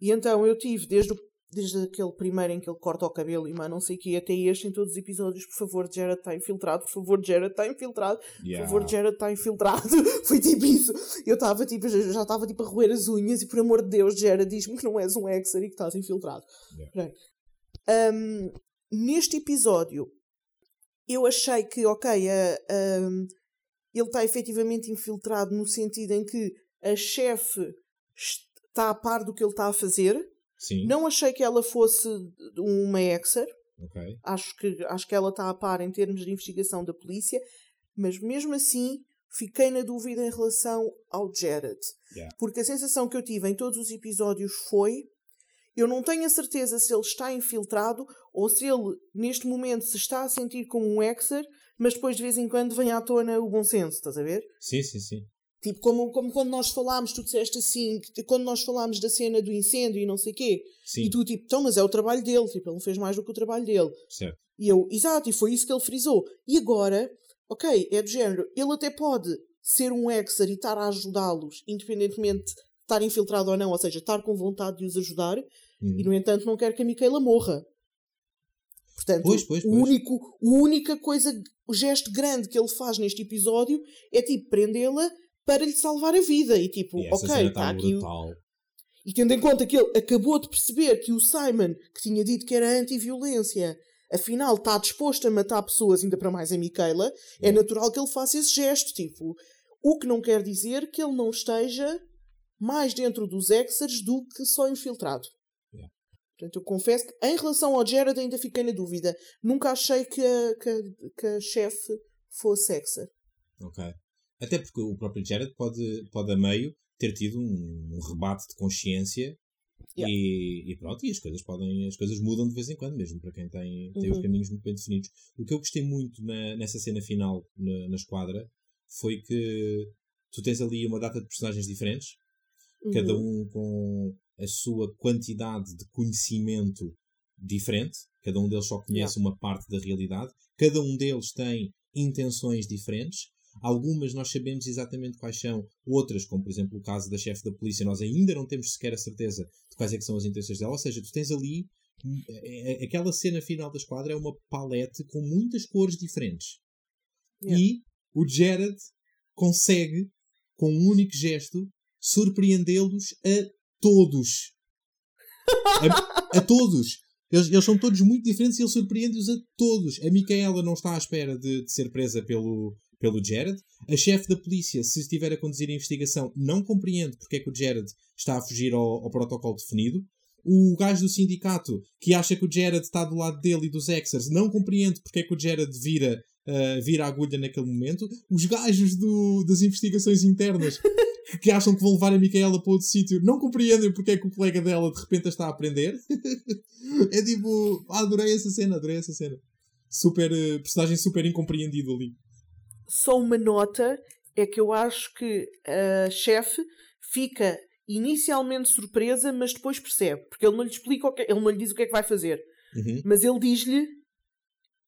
E então eu tive, desde, o- desde aquele primeiro em que ele corta o cabelo e mais não sei o quê, até este em todos os episódios: por favor, Jared está infiltrado, por favor, Jared está infiltrado, por favor, Jared está infiltrado. Foi tipo isso. Eu estava tipo, já estava tipo a roer as unhas e por amor de Deus, Jared diz-me que não és um Hexer e que estás infiltrado. Yeah. Hum, neste episódio, eu achei que, ok, a- hum, ele está efetivamente infiltrado no sentido em que a chefe está a par do que ele está a fazer. Sim. Não achei que ela fosse uma Hexer. Ok. Acho que, acho que ela está a par em termos de investigação da polícia, mas mesmo assim fiquei na dúvida em relação ao Jared. Yeah. Porque a sensação que eu tive em todos os episódios foi: eu não tenho a certeza se ele está infiltrado ou se ele, neste momento, se está a sentir como um Hexer, mas depois de vez em quando vem à tona o bom senso, estás a ver? Sim, sim, sim. Tipo, como, como quando nós falámos, tu disseste assim, que- quando nós falámos da cena do incêndio e não sei o quê, Sim, e tu tipo, então, mas é o trabalho dele, tipo, ele não fez mais do que o trabalho dele. certo. E eu, exato, e foi isso que ele frisou. E agora, ok, é do género, ele até pode ser um Hexer e estar a ajudá-los, independentemente de estar infiltrado ou não, ou seja, estar com vontade de os ajudar, Uhum. e no entanto não quer que a Micaela morra. Portanto, Pois, pois, o pois. único, a única coisa, o gesto grande que ele faz neste episódio é tipo prendê-la para lhe salvar a vida. E tipo, E ok, está está aqui. brutal. e tendo em conta que ele acabou de perceber que o Simon, que tinha dito que era anti-violência, afinal está disposto a matar pessoas, ainda para mais a Micaela, é Yeah. natural que ele faça esse gesto. Tipo, o que não quer dizer que ele não esteja mais dentro dos Hexers do que só infiltrado. Portanto, eu confesso que em relação ao Jared ainda fiquei na dúvida. Nunca achei que a, que que a chefe fosse Hexer. Ok. Até porque o próprio Jared pode, pode a meio ter tido um, um rebate de consciência Yeah. e, e pronto, e as coisas podem, as coisas mudam de vez em quando mesmo, para quem tem, tem os Uhum. caminhos muito bem definidos. O que eu gostei muito na- nessa cena final na, na esquadra foi que tu tens ali uma data de personagens diferentes, cada Uhum. um com a sua quantidade de conhecimento diferente, cada um deles só conhece uma parte da realidade, cada um deles tem intenções diferentes. Algumas nós sabemos exatamente quais são, outras, como por exemplo o caso da chefe da polícia, nós ainda não temos sequer a certeza de quais é que são as intenções dela. Ou seja, tu tens ali hum, é- é- aquela cena final da esquadra é uma palete com muitas cores diferentes. Yeah. E o Jared consegue, com um único gesto, surpreendê-los a todos. A, a todos. Eles, eles são todos muito diferentes e ele surpreende-os a todos. A Micaela não está à espera de, de ser presa pelo, pelo Jared. A chefe da polícia, se estiver a conduzir a investigação, não compreende porque é que o Jared está a fugir ao, ao protocolo definido. O gajo do sindicato, que acha que o Jared está do lado dele e dos Hexers, não compreende porque é que o Jared vira, ah, vira a agulha naquele momento. Os gajos do, das investigações internas que acham que vão levar a Micaela para outro sítio não compreendem porque é que o colega dela de repente a está a aprender. é tipo, ah, adorei essa cena, adorei essa cena. Super, eh, personagem super incompreendido ali. Só uma nota é que eu acho que a chefe fica inicialmente surpresa, mas depois percebe, porque ele não lhe explica, o que, ele não lhe diz o que é que vai fazer, Uhum. mas ele diz-lhe,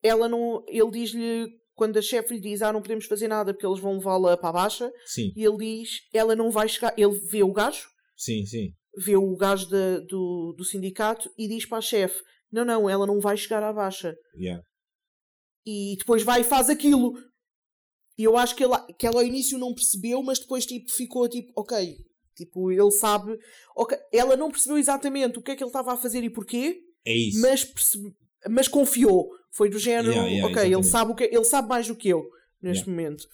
ela não, ele diz-lhe quando a chefe lhe diz, ah, não podemos fazer nada porque eles vão levá-la para a baixa, Sim, e ele diz, ela não vai chegar, ele vê o gajo, sim, sim. vê o gajo da- do, do sindicato e diz para a chefe, não, não, ela não vai chegar à baixa. Yeah. e depois vai e faz aquilo. E eu acho que ela, que ela ao início não percebeu, mas depois tipo, ficou tipo, ok, tipo, ele sabe. ok, Ela não percebeu exatamente o que é que ele estava a fazer e porquê, É isso. mas, percebe- mas confiou. Foi do género, Yeah, yeah, ok, ele sabe, o que, ele sabe mais do que eu neste momento.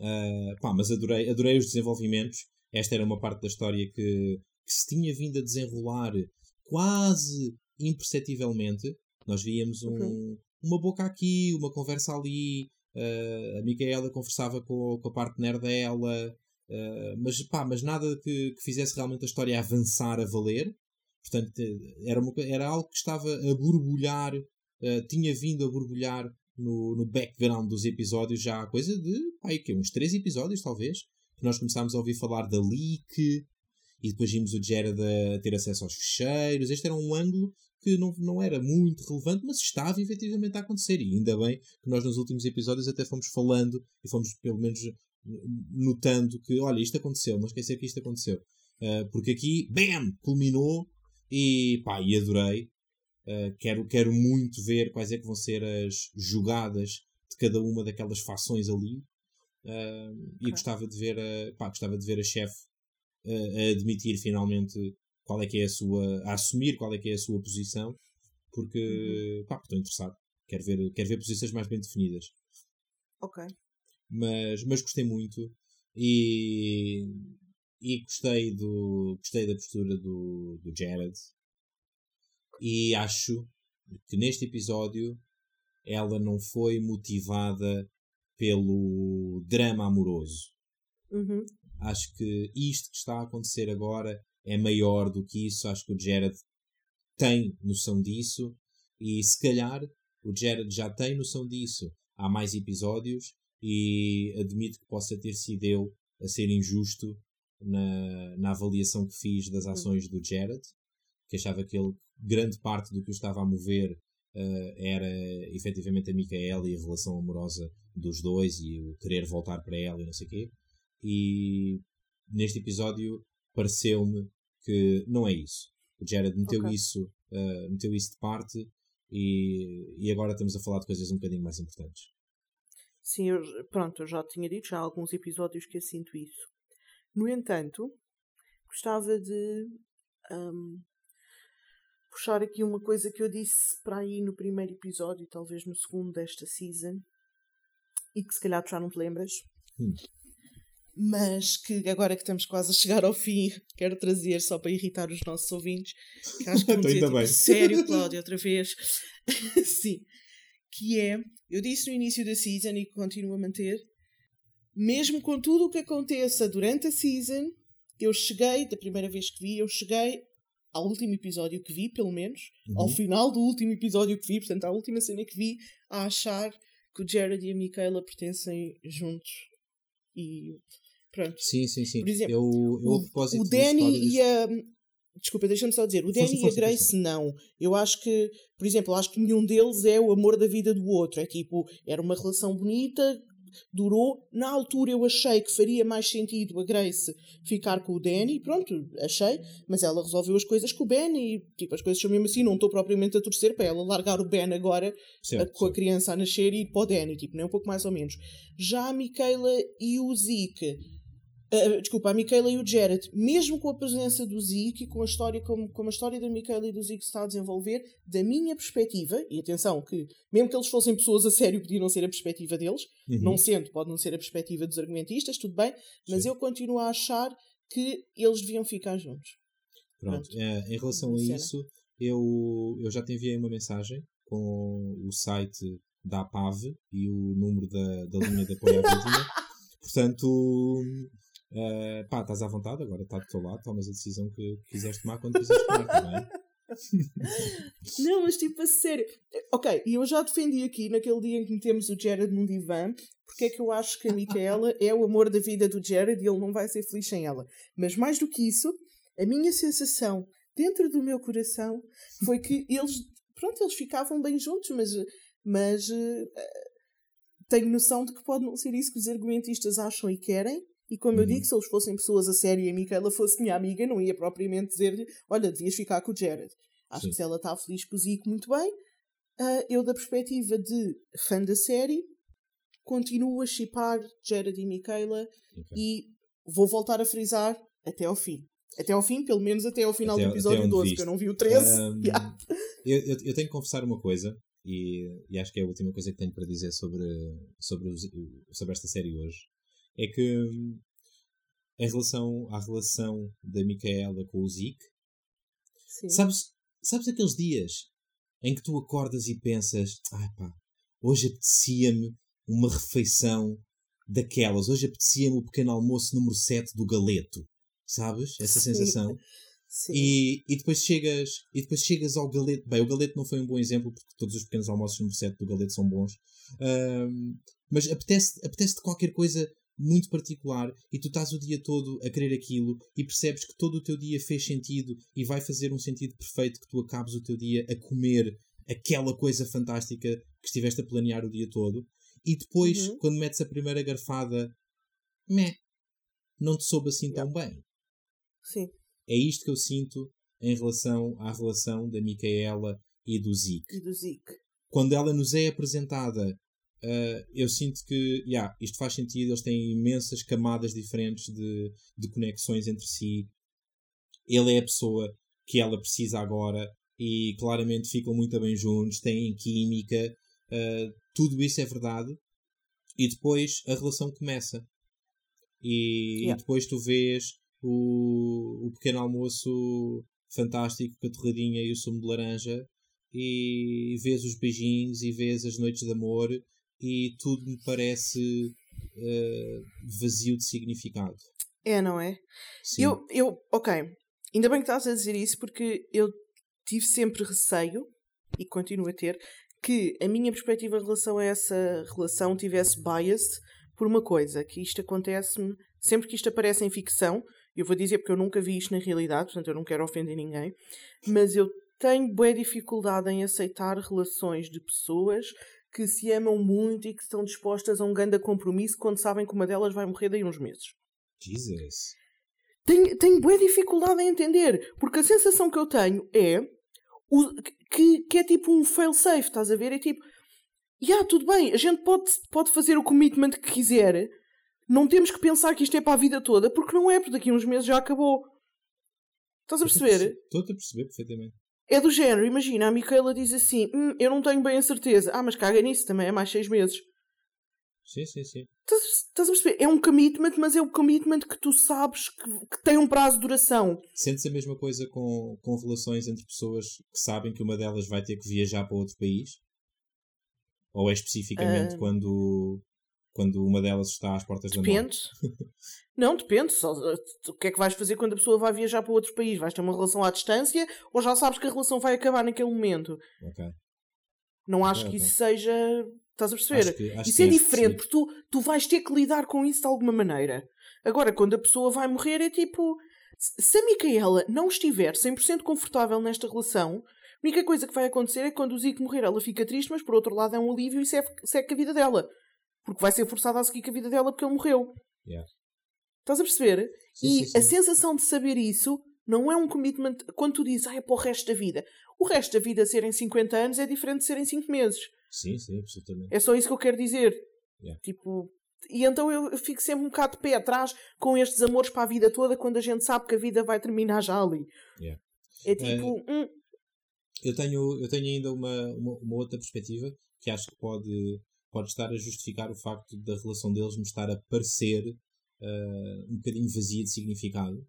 Uh, pá, mas adorei, adorei os desenvolvimentos. Esta era uma parte da história que, que se tinha vindo a desenrolar quase imperceptivelmente. Nós víamos um, Uhum. uma boca aqui, uma conversa ali, a Micaela conversava com, com a partner dela, uh, mas, pá, mas nada que, que fizesse realmente a história avançar a valer. Portanto, era, uma, era algo que estava a borbulhar, uh, tinha vindo a borbulhar no, no background dos episódios já há coisa de pá, que, uns três episódios, talvez. Que nós começámos a ouvir falar da leak e depois vimos o Jared a ter acesso aos ficheiros. Este era um ângulo que não, não era muito relevante, mas estava efetivamente a acontecer. E ainda bem que nós nos últimos episódios até fomos falando e fomos pelo menos notando que, olha, isto aconteceu, não esquecer que isto aconteceu. Uh, porque aqui, BAM! Culminou e pá, e adorei. Uh, quero, quero muito ver quais é que vão ser as jogadas de cada uma daquelas fações ali. Uh, e gostava de ver a, pá, gostava de ver a chefe a admitir finalmente qual é que é a sua. a assumir qual é que é a sua posição, porque uhum. pá, estou interessado. Quero ver, quero ver posições mais bem definidas. Ok. Mas, mas gostei muito e, e gostei, do, gostei da postura do, do Jared. E acho que neste episódio ela não foi motivada pelo drama amoroso. Uhum. Acho que isto que está a acontecer agora é maior do que isso. Acho que o Jared tem noção disso e se calhar o Jared já tem noção disso há mais episódios e admito que possa ter sido eu a ser injusto na, na avaliação que fiz das ações do Jared, que achava que ele, grande parte do que o estava a mover uh, era efetivamente a Micaela e a relação amorosa dos dois e o querer voltar para ela e não sei o quê. E neste episódio pareceu-me que não é isso. O Jared meteu, okay. isso, uh, meteu isso de parte e, e agora estamos a falar de coisas um bocadinho mais importantes. Sim, eu, pronto, eu já tinha dito já há alguns episódios que eu sinto isso. No entanto, gostava de um, puxar aqui uma coisa que eu disse para aí no primeiro episódio, talvez no segundo desta season, e que se calhar tu já não te lembras. Hum mas que agora que estamos quase a chegar ao fim, quero trazer só para irritar os nossos ouvintes, que acho que vão dizer, tipo, sério, Cláudia, outra vez. Sim. Que é, eu disse no início da season e continuo a manter, mesmo com tudo o que aconteça durante a season, eu cheguei, da primeira vez que vi, eu cheguei ao último episódio que vi, pelo menos, uhum. ao final do último episódio que vi, portanto, à última cena que vi, a achar que o Jared e a Michaela pertencem juntos. E Pronto. Sim, sim, sim. Por exemplo, eu, eu, o, o Danny e a. Desculpa, deixa-me só dizer. O Danny força, e a Grace, força. não. Eu acho que, por exemplo, acho que nenhum deles é o amor da vida do outro. É tipo, era uma relação bonita, durou. Na altura eu achei que faria mais sentido a Grace ficar com o Danny, pronto, achei, mas ela resolveu as coisas com o Ben e tipo, as coisas são mesmo assim, não estou propriamente a torcer para ela largar o Ben agora certo, a, com certo. a criança a nascer e ir para o Danny, tipo, nem um pouco mais ou menos. Já a Michaela e o Zeke Uh, desculpa, a Michaela e o Jared, mesmo com a presença do Zeke e com a história como, como a história da Michaela e do Zeke se está a desenvolver, da minha perspectiva, e atenção, que mesmo que eles fossem pessoas a sério, podia não ser a perspectiva deles, uhum. não sendo, pode não ser a perspectiva dos argumentistas, tudo bem, mas Sim. eu continuo a achar que eles deviam ficar juntos. Pronto, Pronto. É, em relação a isso, eu, eu já te enviei uma mensagem com o site da APAV e o número da, da linha de apoio à vítima. Portanto, Uh, pá, estás à vontade, agora está do teu lado, tomas a decisão que quiseres tomar quando quiseres tomar também. não, mas tipo, a sério. Ok, e eu já defendi aqui naquele dia em que metemos o Jared num divã, porque é que eu acho que a Micaela é o amor da vida do Jared e ele não vai ser feliz sem ela. Mas mais do que isso, a minha sensação dentro do meu coração foi que eles, pronto, eles ficavam bem juntos, mas, mas uh, tenho noção de que pode não ser isso que os argumentistas acham e querem e como eu digo, uhum. se eles fossem pessoas a sério e a Micaela fosse minha amiga, não ia propriamente dizer-lhe: Olha, devias ficar com o Jared. Acho Sim. que se ela está feliz com o Zico, muito bem. Uh, eu, da perspectiva de fã da série, continuo a chipar Jared e Micaela okay. e vou voltar a frisar até ao fim. Até ao fim, pelo menos até ao final até, do episódio 12, viste. que eu não vi o 13. Um, yeah. eu, eu, eu, tenho que confessar uma coisa, e, e, acho que é a última coisa que tenho para dizer sobre, sobre, sobre esta série hoje é que hum, em relação à relação da Micaela com o Zeke, sabes, sabes aqueles dias em que tu acordas e pensas, ah pá, hoje apetecia-me uma refeição daquelas. Hoje apetecia-me o pequeno almoço número 7 do galeto. Sabes? Essa Sim. sensação. Sim. E, e depois chegas e depois chegas ao galeto. Bem, o galeto não foi um bom exemplo porque todos os pequenos almoços número 7 do galeto são bons. Ahm, mas apetece, apetece qualquer coisa muito particular e tu estás o dia todo a querer aquilo e percebes que todo o teu dia fez sentido e vai fazer um sentido perfeito que tu acabes o teu dia a comer aquela coisa fantástica que estiveste a planear o dia todo e depois Uhum. quando metes a primeira garfada meh, não te soube assim tão bem Sim. é isto que eu sinto em relação à relação da Micaela e do Zeke. E do Zeke. Quando ela nos é apresentada, ah, eu sinto que yeah, isto faz sentido, eles têm imensas camadas diferentes de, de conexões entre si. Ele é a pessoa que ela precisa agora e claramente ficam muito bem juntos, têm química, ah, tudo isso é verdade. E depois a relação começa. E, e Yeah. depois tu vês o, o pequeno almoço fantástico com a torradinha e o sumo de laranja e vês os beijinhos e vês as noites de amor e tudo me parece eh, vazio de significado. É, não é? Sim. Eu, eu, ok. Ainda bem que estás a dizer isso porque eu tive sempre receio e continuo a ter que a minha perspectiva em relação a essa relação tivesse bias por uma coisa, que isto acontece-me sempre que isto aparece em ficção. Eu vou dizer porque eu nunca vi isto na realidade, portanto eu não quero ofender ninguém, mas eu tenho boa dificuldade em aceitar relações de pessoas que se amam muito e que estão dispostas a um grande compromisso quando sabem que uma delas vai morrer daí uns meses Jesus. tenho, tenho boa dificuldade em entender, porque a sensação que eu tenho é o- que, que é tipo um fail-safe, estás a ver? É tipo, já, tudo bem, a gente pode, pode fazer o commitment que quiser, não temos que pensar que isto é para a vida toda, porque não é, porque daqui a uns meses já acabou. Estás a perceber? Estou-te a perceber perfeitamente. É do género, imagina, a Micaela diz assim: "Hum, Eu não tenho bem a certeza. Ah, mas caga nisso, também é mais seis meses. Sim, sim, sim. Estás, a perceber? É um commitment, mas é o commitment que tu sabes que, que tem um prazo de duração. Sentes a mesma coisa com, com relações entre pessoas que sabem que uma delas vai ter que viajar para outro país? Ou é especificamente Ah. quando, quando uma delas está às portas da morte? Depende. Não, depende. Só, o que é que vais fazer quando a pessoa vai viajar para outro país? Vais ter uma relação à distância ou já sabes que a relação vai acabar naquele momento? Ok. Não acho Ok, que ok. isso seja. Estás a perceber? Acho que- acho isso é és diferente, porque tu, tu vais ter que lidar com isso de alguma maneira. Agora, quando a pessoa vai morrer, é tipo. se- a Micaela não estiver 100% confortável nesta relação, a única coisa que vai acontecer é que quando o Zico morrer, ela fica triste, mas por outro lado é um alívio e segue, segue a vida dela. Porque vai ser forçada a seguir com a vida dela porque ele morreu. Yeah. Estás a perceber? Sim, e sim, a sim. sensação de saber isso não é um commitment. Quando tu dizes, ah, é para o resto da vida. O resto da vida serem 50 anos é diferente de serem 5 meses. Sim, sim, absolutamente. É só isso que eu quero dizer. Yeah. Tipo. E então eu fico sempre um bocado de pé atrás com estes amores para a vida toda quando a gente sabe que a vida vai terminar já ali. Yeah. É tipo. hum, Eu tenho, eu tenho ainda uma, uma, uma outra perspectiva que acho que pode, pode estar a justificar o facto da relação deles me estar a parecer ah, um bocadinho vazia de significado.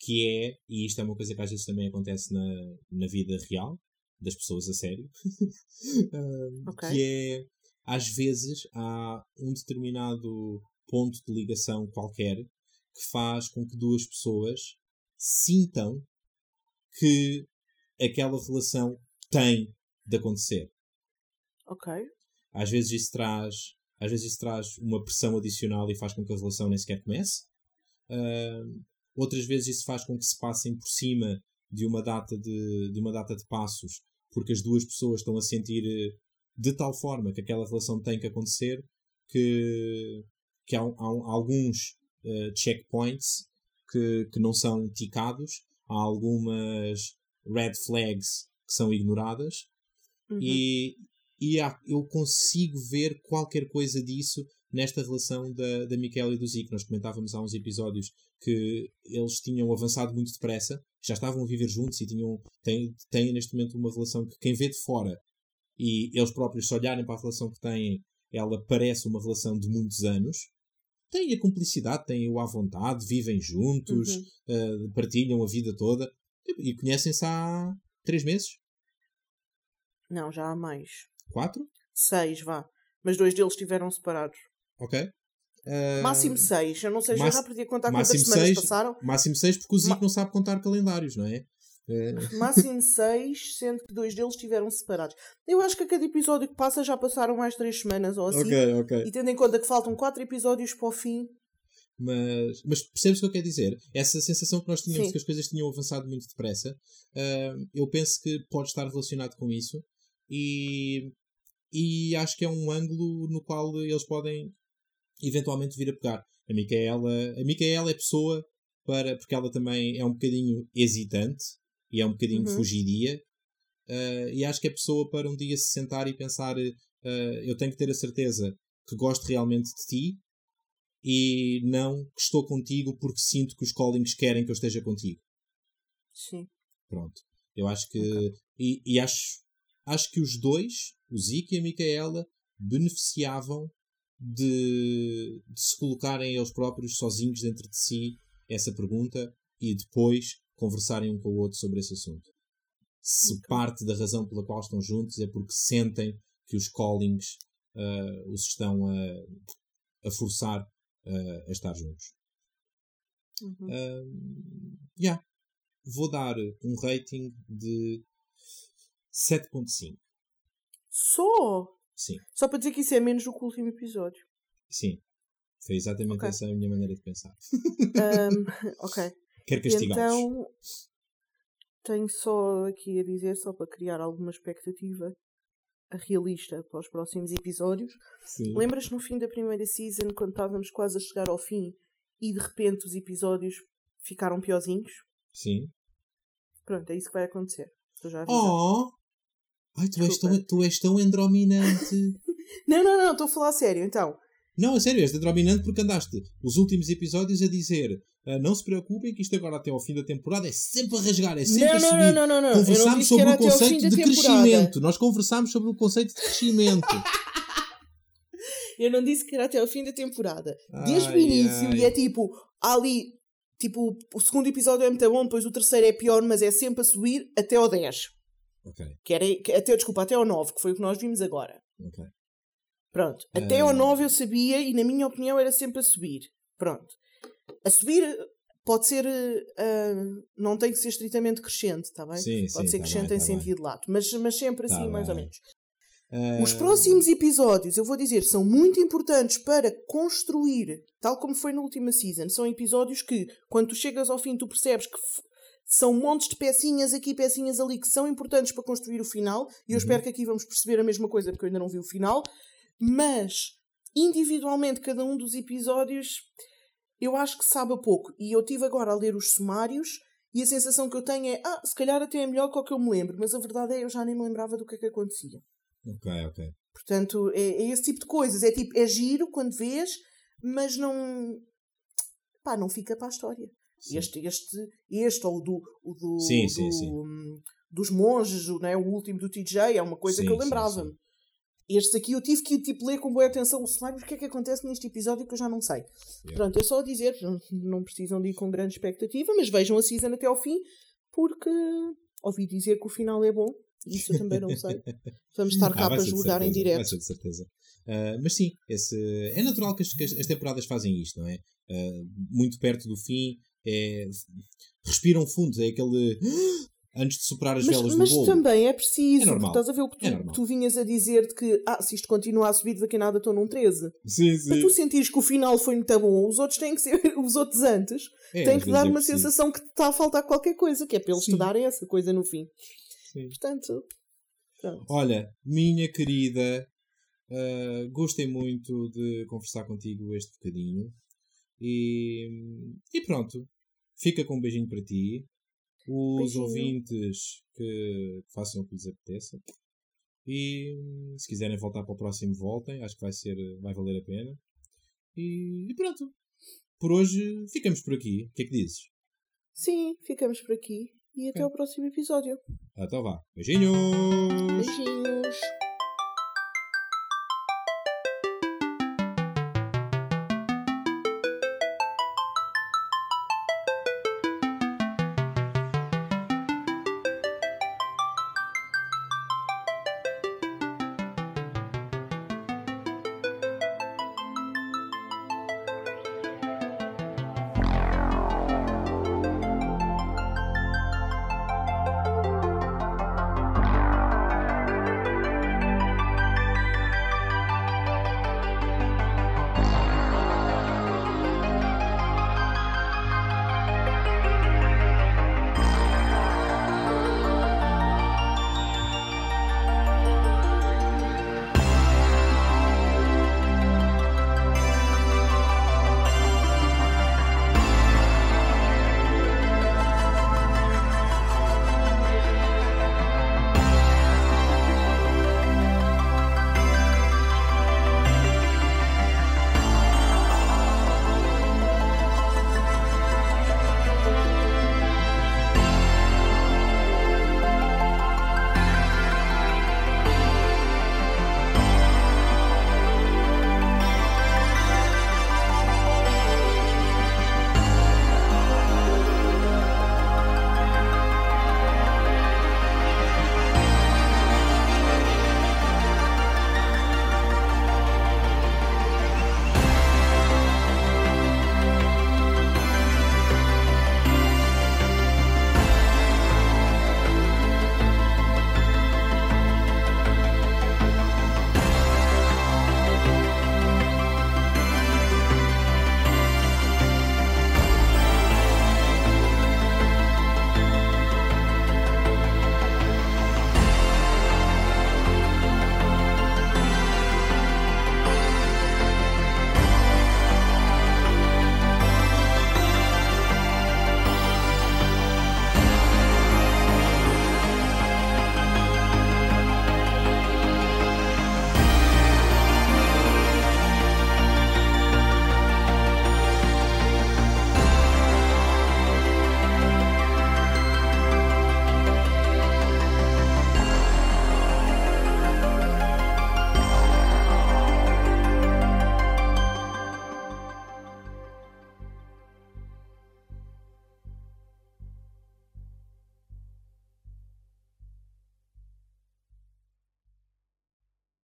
Que é, e isto é uma coisa que às vezes também acontece na, na vida real, das pessoas a sério, ah, Ok. que é, às vezes, há um determinado ponto de ligação qualquer que faz com que duas pessoas sintam que aquela relação tem de acontecer. ok. Às vezes isso traz, às vezes isso traz uma pressão adicional e faz com que a relação nem sequer comece. Ahm, outras vezes isso faz com que se passem por cima de uma data de, de uma data de passos, porque as duas pessoas estão a sentir eh, de tal forma que aquela relação tem que acontecer que, que há, há alguns eh, checkpoints que, que não são ticados, há algumas red flags que são ignoradas Uhum. e, e há- eu consigo ver qualquer coisa disso nesta relação da, da Miquela e do Zico. Nós comentávamos há uns episódios que eles tinham avançado muito depressa, já estavam a viver juntos e tinham, têm, têm neste momento uma relação que quem vê de fora e eles próprios se olharem para a relação que têm, ela parece uma relação de muitos anos. Têm a cumplicidade, têm o à vontade, vivem juntos, Uhum. eh, partilham a vida toda e, e conhecem-se há três meses, Não, já há mais. Quatro. Seis, vá. Mas dois deles estiveram separados. Ok? Uh, máximo 6. Eu não sei, já já perdi a contar quantas semanas seis, passaram. Máximo 6 porque o Zico não sabe contar calendários, não é? Uh, Máximo 6, sendo que dois deles estiveram separados. Eu acho que a cada episódio que passa já passaram mais 3 semanas ou assim. Ok, ok. E tendo em conta que faltam 4 episódios para o fim. Mas, mas percebes o que eu quero dizer? Essa sensação que nós tínhamos Sim. que as coisas tinham avançado muito depressa, uh, eu penso que pode estar relacionado com isso e, e acho que é um ângulo no qual eles podem eventualmente vir a pegar. A Micaela, a Micaela é pessoa para, porque ela também é um bocadinho hesitante e é um bocadinho Uhum. fugidia. uh, e acho que é pessoa para um dia se sentar e pensar: uh, eu tenho que ter a certeza que gosto realmente de ti e não que estou contigo porque sinto que os callings querem que eu esteja contigo. Sim. Pronto. Eu acho que. E, e acho, acho que os dois, o Zico e a Micaela, beneficiavam de, de se colocarem eles próprios sozinhos dentro de si essa pergunta e depois conversarem um com o outro sobre esse assunto. Se parte da razão pela qual estão juntos é porque sentem que os callings ah, os estão a, a forçar ah, a estar juntos. Uhum. Um, yeah. Vou dar um rating de 7.5. Só! Sim, Só para dizer que isso é menos do que o último episódio. sim. Foi exatamente Ok. essa a minha maneira de pensar. Ahm, ok. Quero castigá-los. então tenho só aqui a dizer, só para criar alguma expectativa realista para os próximos episódios. Sim. Lembras no fim da primeira season, quando estávamos quase a chegar ao fim e de repente os episódios ficaram piorzinhos? Sim. Pronto, é isso que vai acontecer. Estou já a avisar. Oh! Ai, tu és, tão, tu és tão androminante. Não, não, não, estou a falar a sério. Então, não, a sério, és androminante porque andaste os últimos episódios a dizer "Ah, não se preocupem que isto agora até ao fim da temporada é sempre a rasgar, é sempre não, a subir. não, não, não, não. Conversámos sobre o conceito de crescimento. Nós conversámos sobre o conceito de crescimento. Eu não disse que era até ao fim da temporada. Desde o início, ai. e é tipo, ali, tipo, o segundo episódio é muito bom, depois o terceiro é pior, mas é sempre a subir até ao 10. Ok, Que era, que- até, desculpa, até ao 9, que foi o que nós vimos agora. ok. Pronto. Até Ah. ao 9 eu sabia e, na minha opinião, era sempre a subir. Pronto. A subir pode ser. ah, não tem que ser estritamente crescente, está bem? Sim, pode sim, ser tá crescente bem, em tá bem. sentido lato. Mas, mas sempre Tá assim, mais ou bem. menos. Os próximos episódios, eu vou dizer, são muito importantes para construir, tal como foi na última season. São episódios que, quando tu chegas ao fim, tu percebes que são montes de pecinhas aqui, pecinhas ali, que são importantes para construir o final. E eu Uhum. espero que aqui vamos perceber a mesma coisa, porque eu ainda não vi o final. Mas, individualmente, cada um dos episódios, eu acho que sabe a pouco. E eu tive agora a ler os sumários. E a sensação que eu tenho é, ah, se calhar até é melhor que o que eu me lembro, mas a verdade é eu já nem me lembrava do que é que acontecia. Ok, ok. Portanto, é, é esse tipo de coisas. É tipo, é giro quando vês, mas não. pá, não fica para a história. Sim. Este, este, este, ou do. O do, Sim, sim, do, sim. hum, dos monges, o, né, o último do TJ, é uma coisa que eu lembrava-me. Estes aqui eu tive que tipo, ler com boa atenção o cenário, o que é que acontece neste episódio que eu já não sei. Pronto, é só dizer, não, não precisam de ir com grande expectativa, mas vejam a season até ao fim, porque ouvi dizer que o final é bom, isso eu também não sei. Vamos estar cá Ah, para julgar em certeza, direto. Vai ser de certeza. Ah, mas sim, esse, é natural que as, que as- as temporadas fazem isto, não é? Ah, muito perto do fim, é, respiram fundo, é aquele antes de superar as Mas, velas mas do bolo. também é preciso, É normal. estás a ver o que tu, É tu vinhas a dizer de que ah, se isto continua a subir daqui a nada estou num 13. Sim, Para tu sentires que o final foi muito bom, os outros têm que ser, os outros antes, É, têm que dar é uma sensação que te está a faltar qualquer coisa, que é para eles te Sim. darem essa coisa no fim. Sim. Portanto, pronto. Olha, minha querida, ah, gostei muito de conversar contigo este bocadinho. E, e pronto, fica com um beijinho para ti. Os Beijinho. ouvintes que façam o que lhes apeteça. E se quiserem voltar para o próximo, voltem. Acho que vai, ser, vai valer a pena. E, e pronto. Por hoje ficamos por aqui. O que é que dizes? Sim, ficamos por aqui e até Ok. ao próximo episódio. Então vá. Beijinhos! Beijinhos!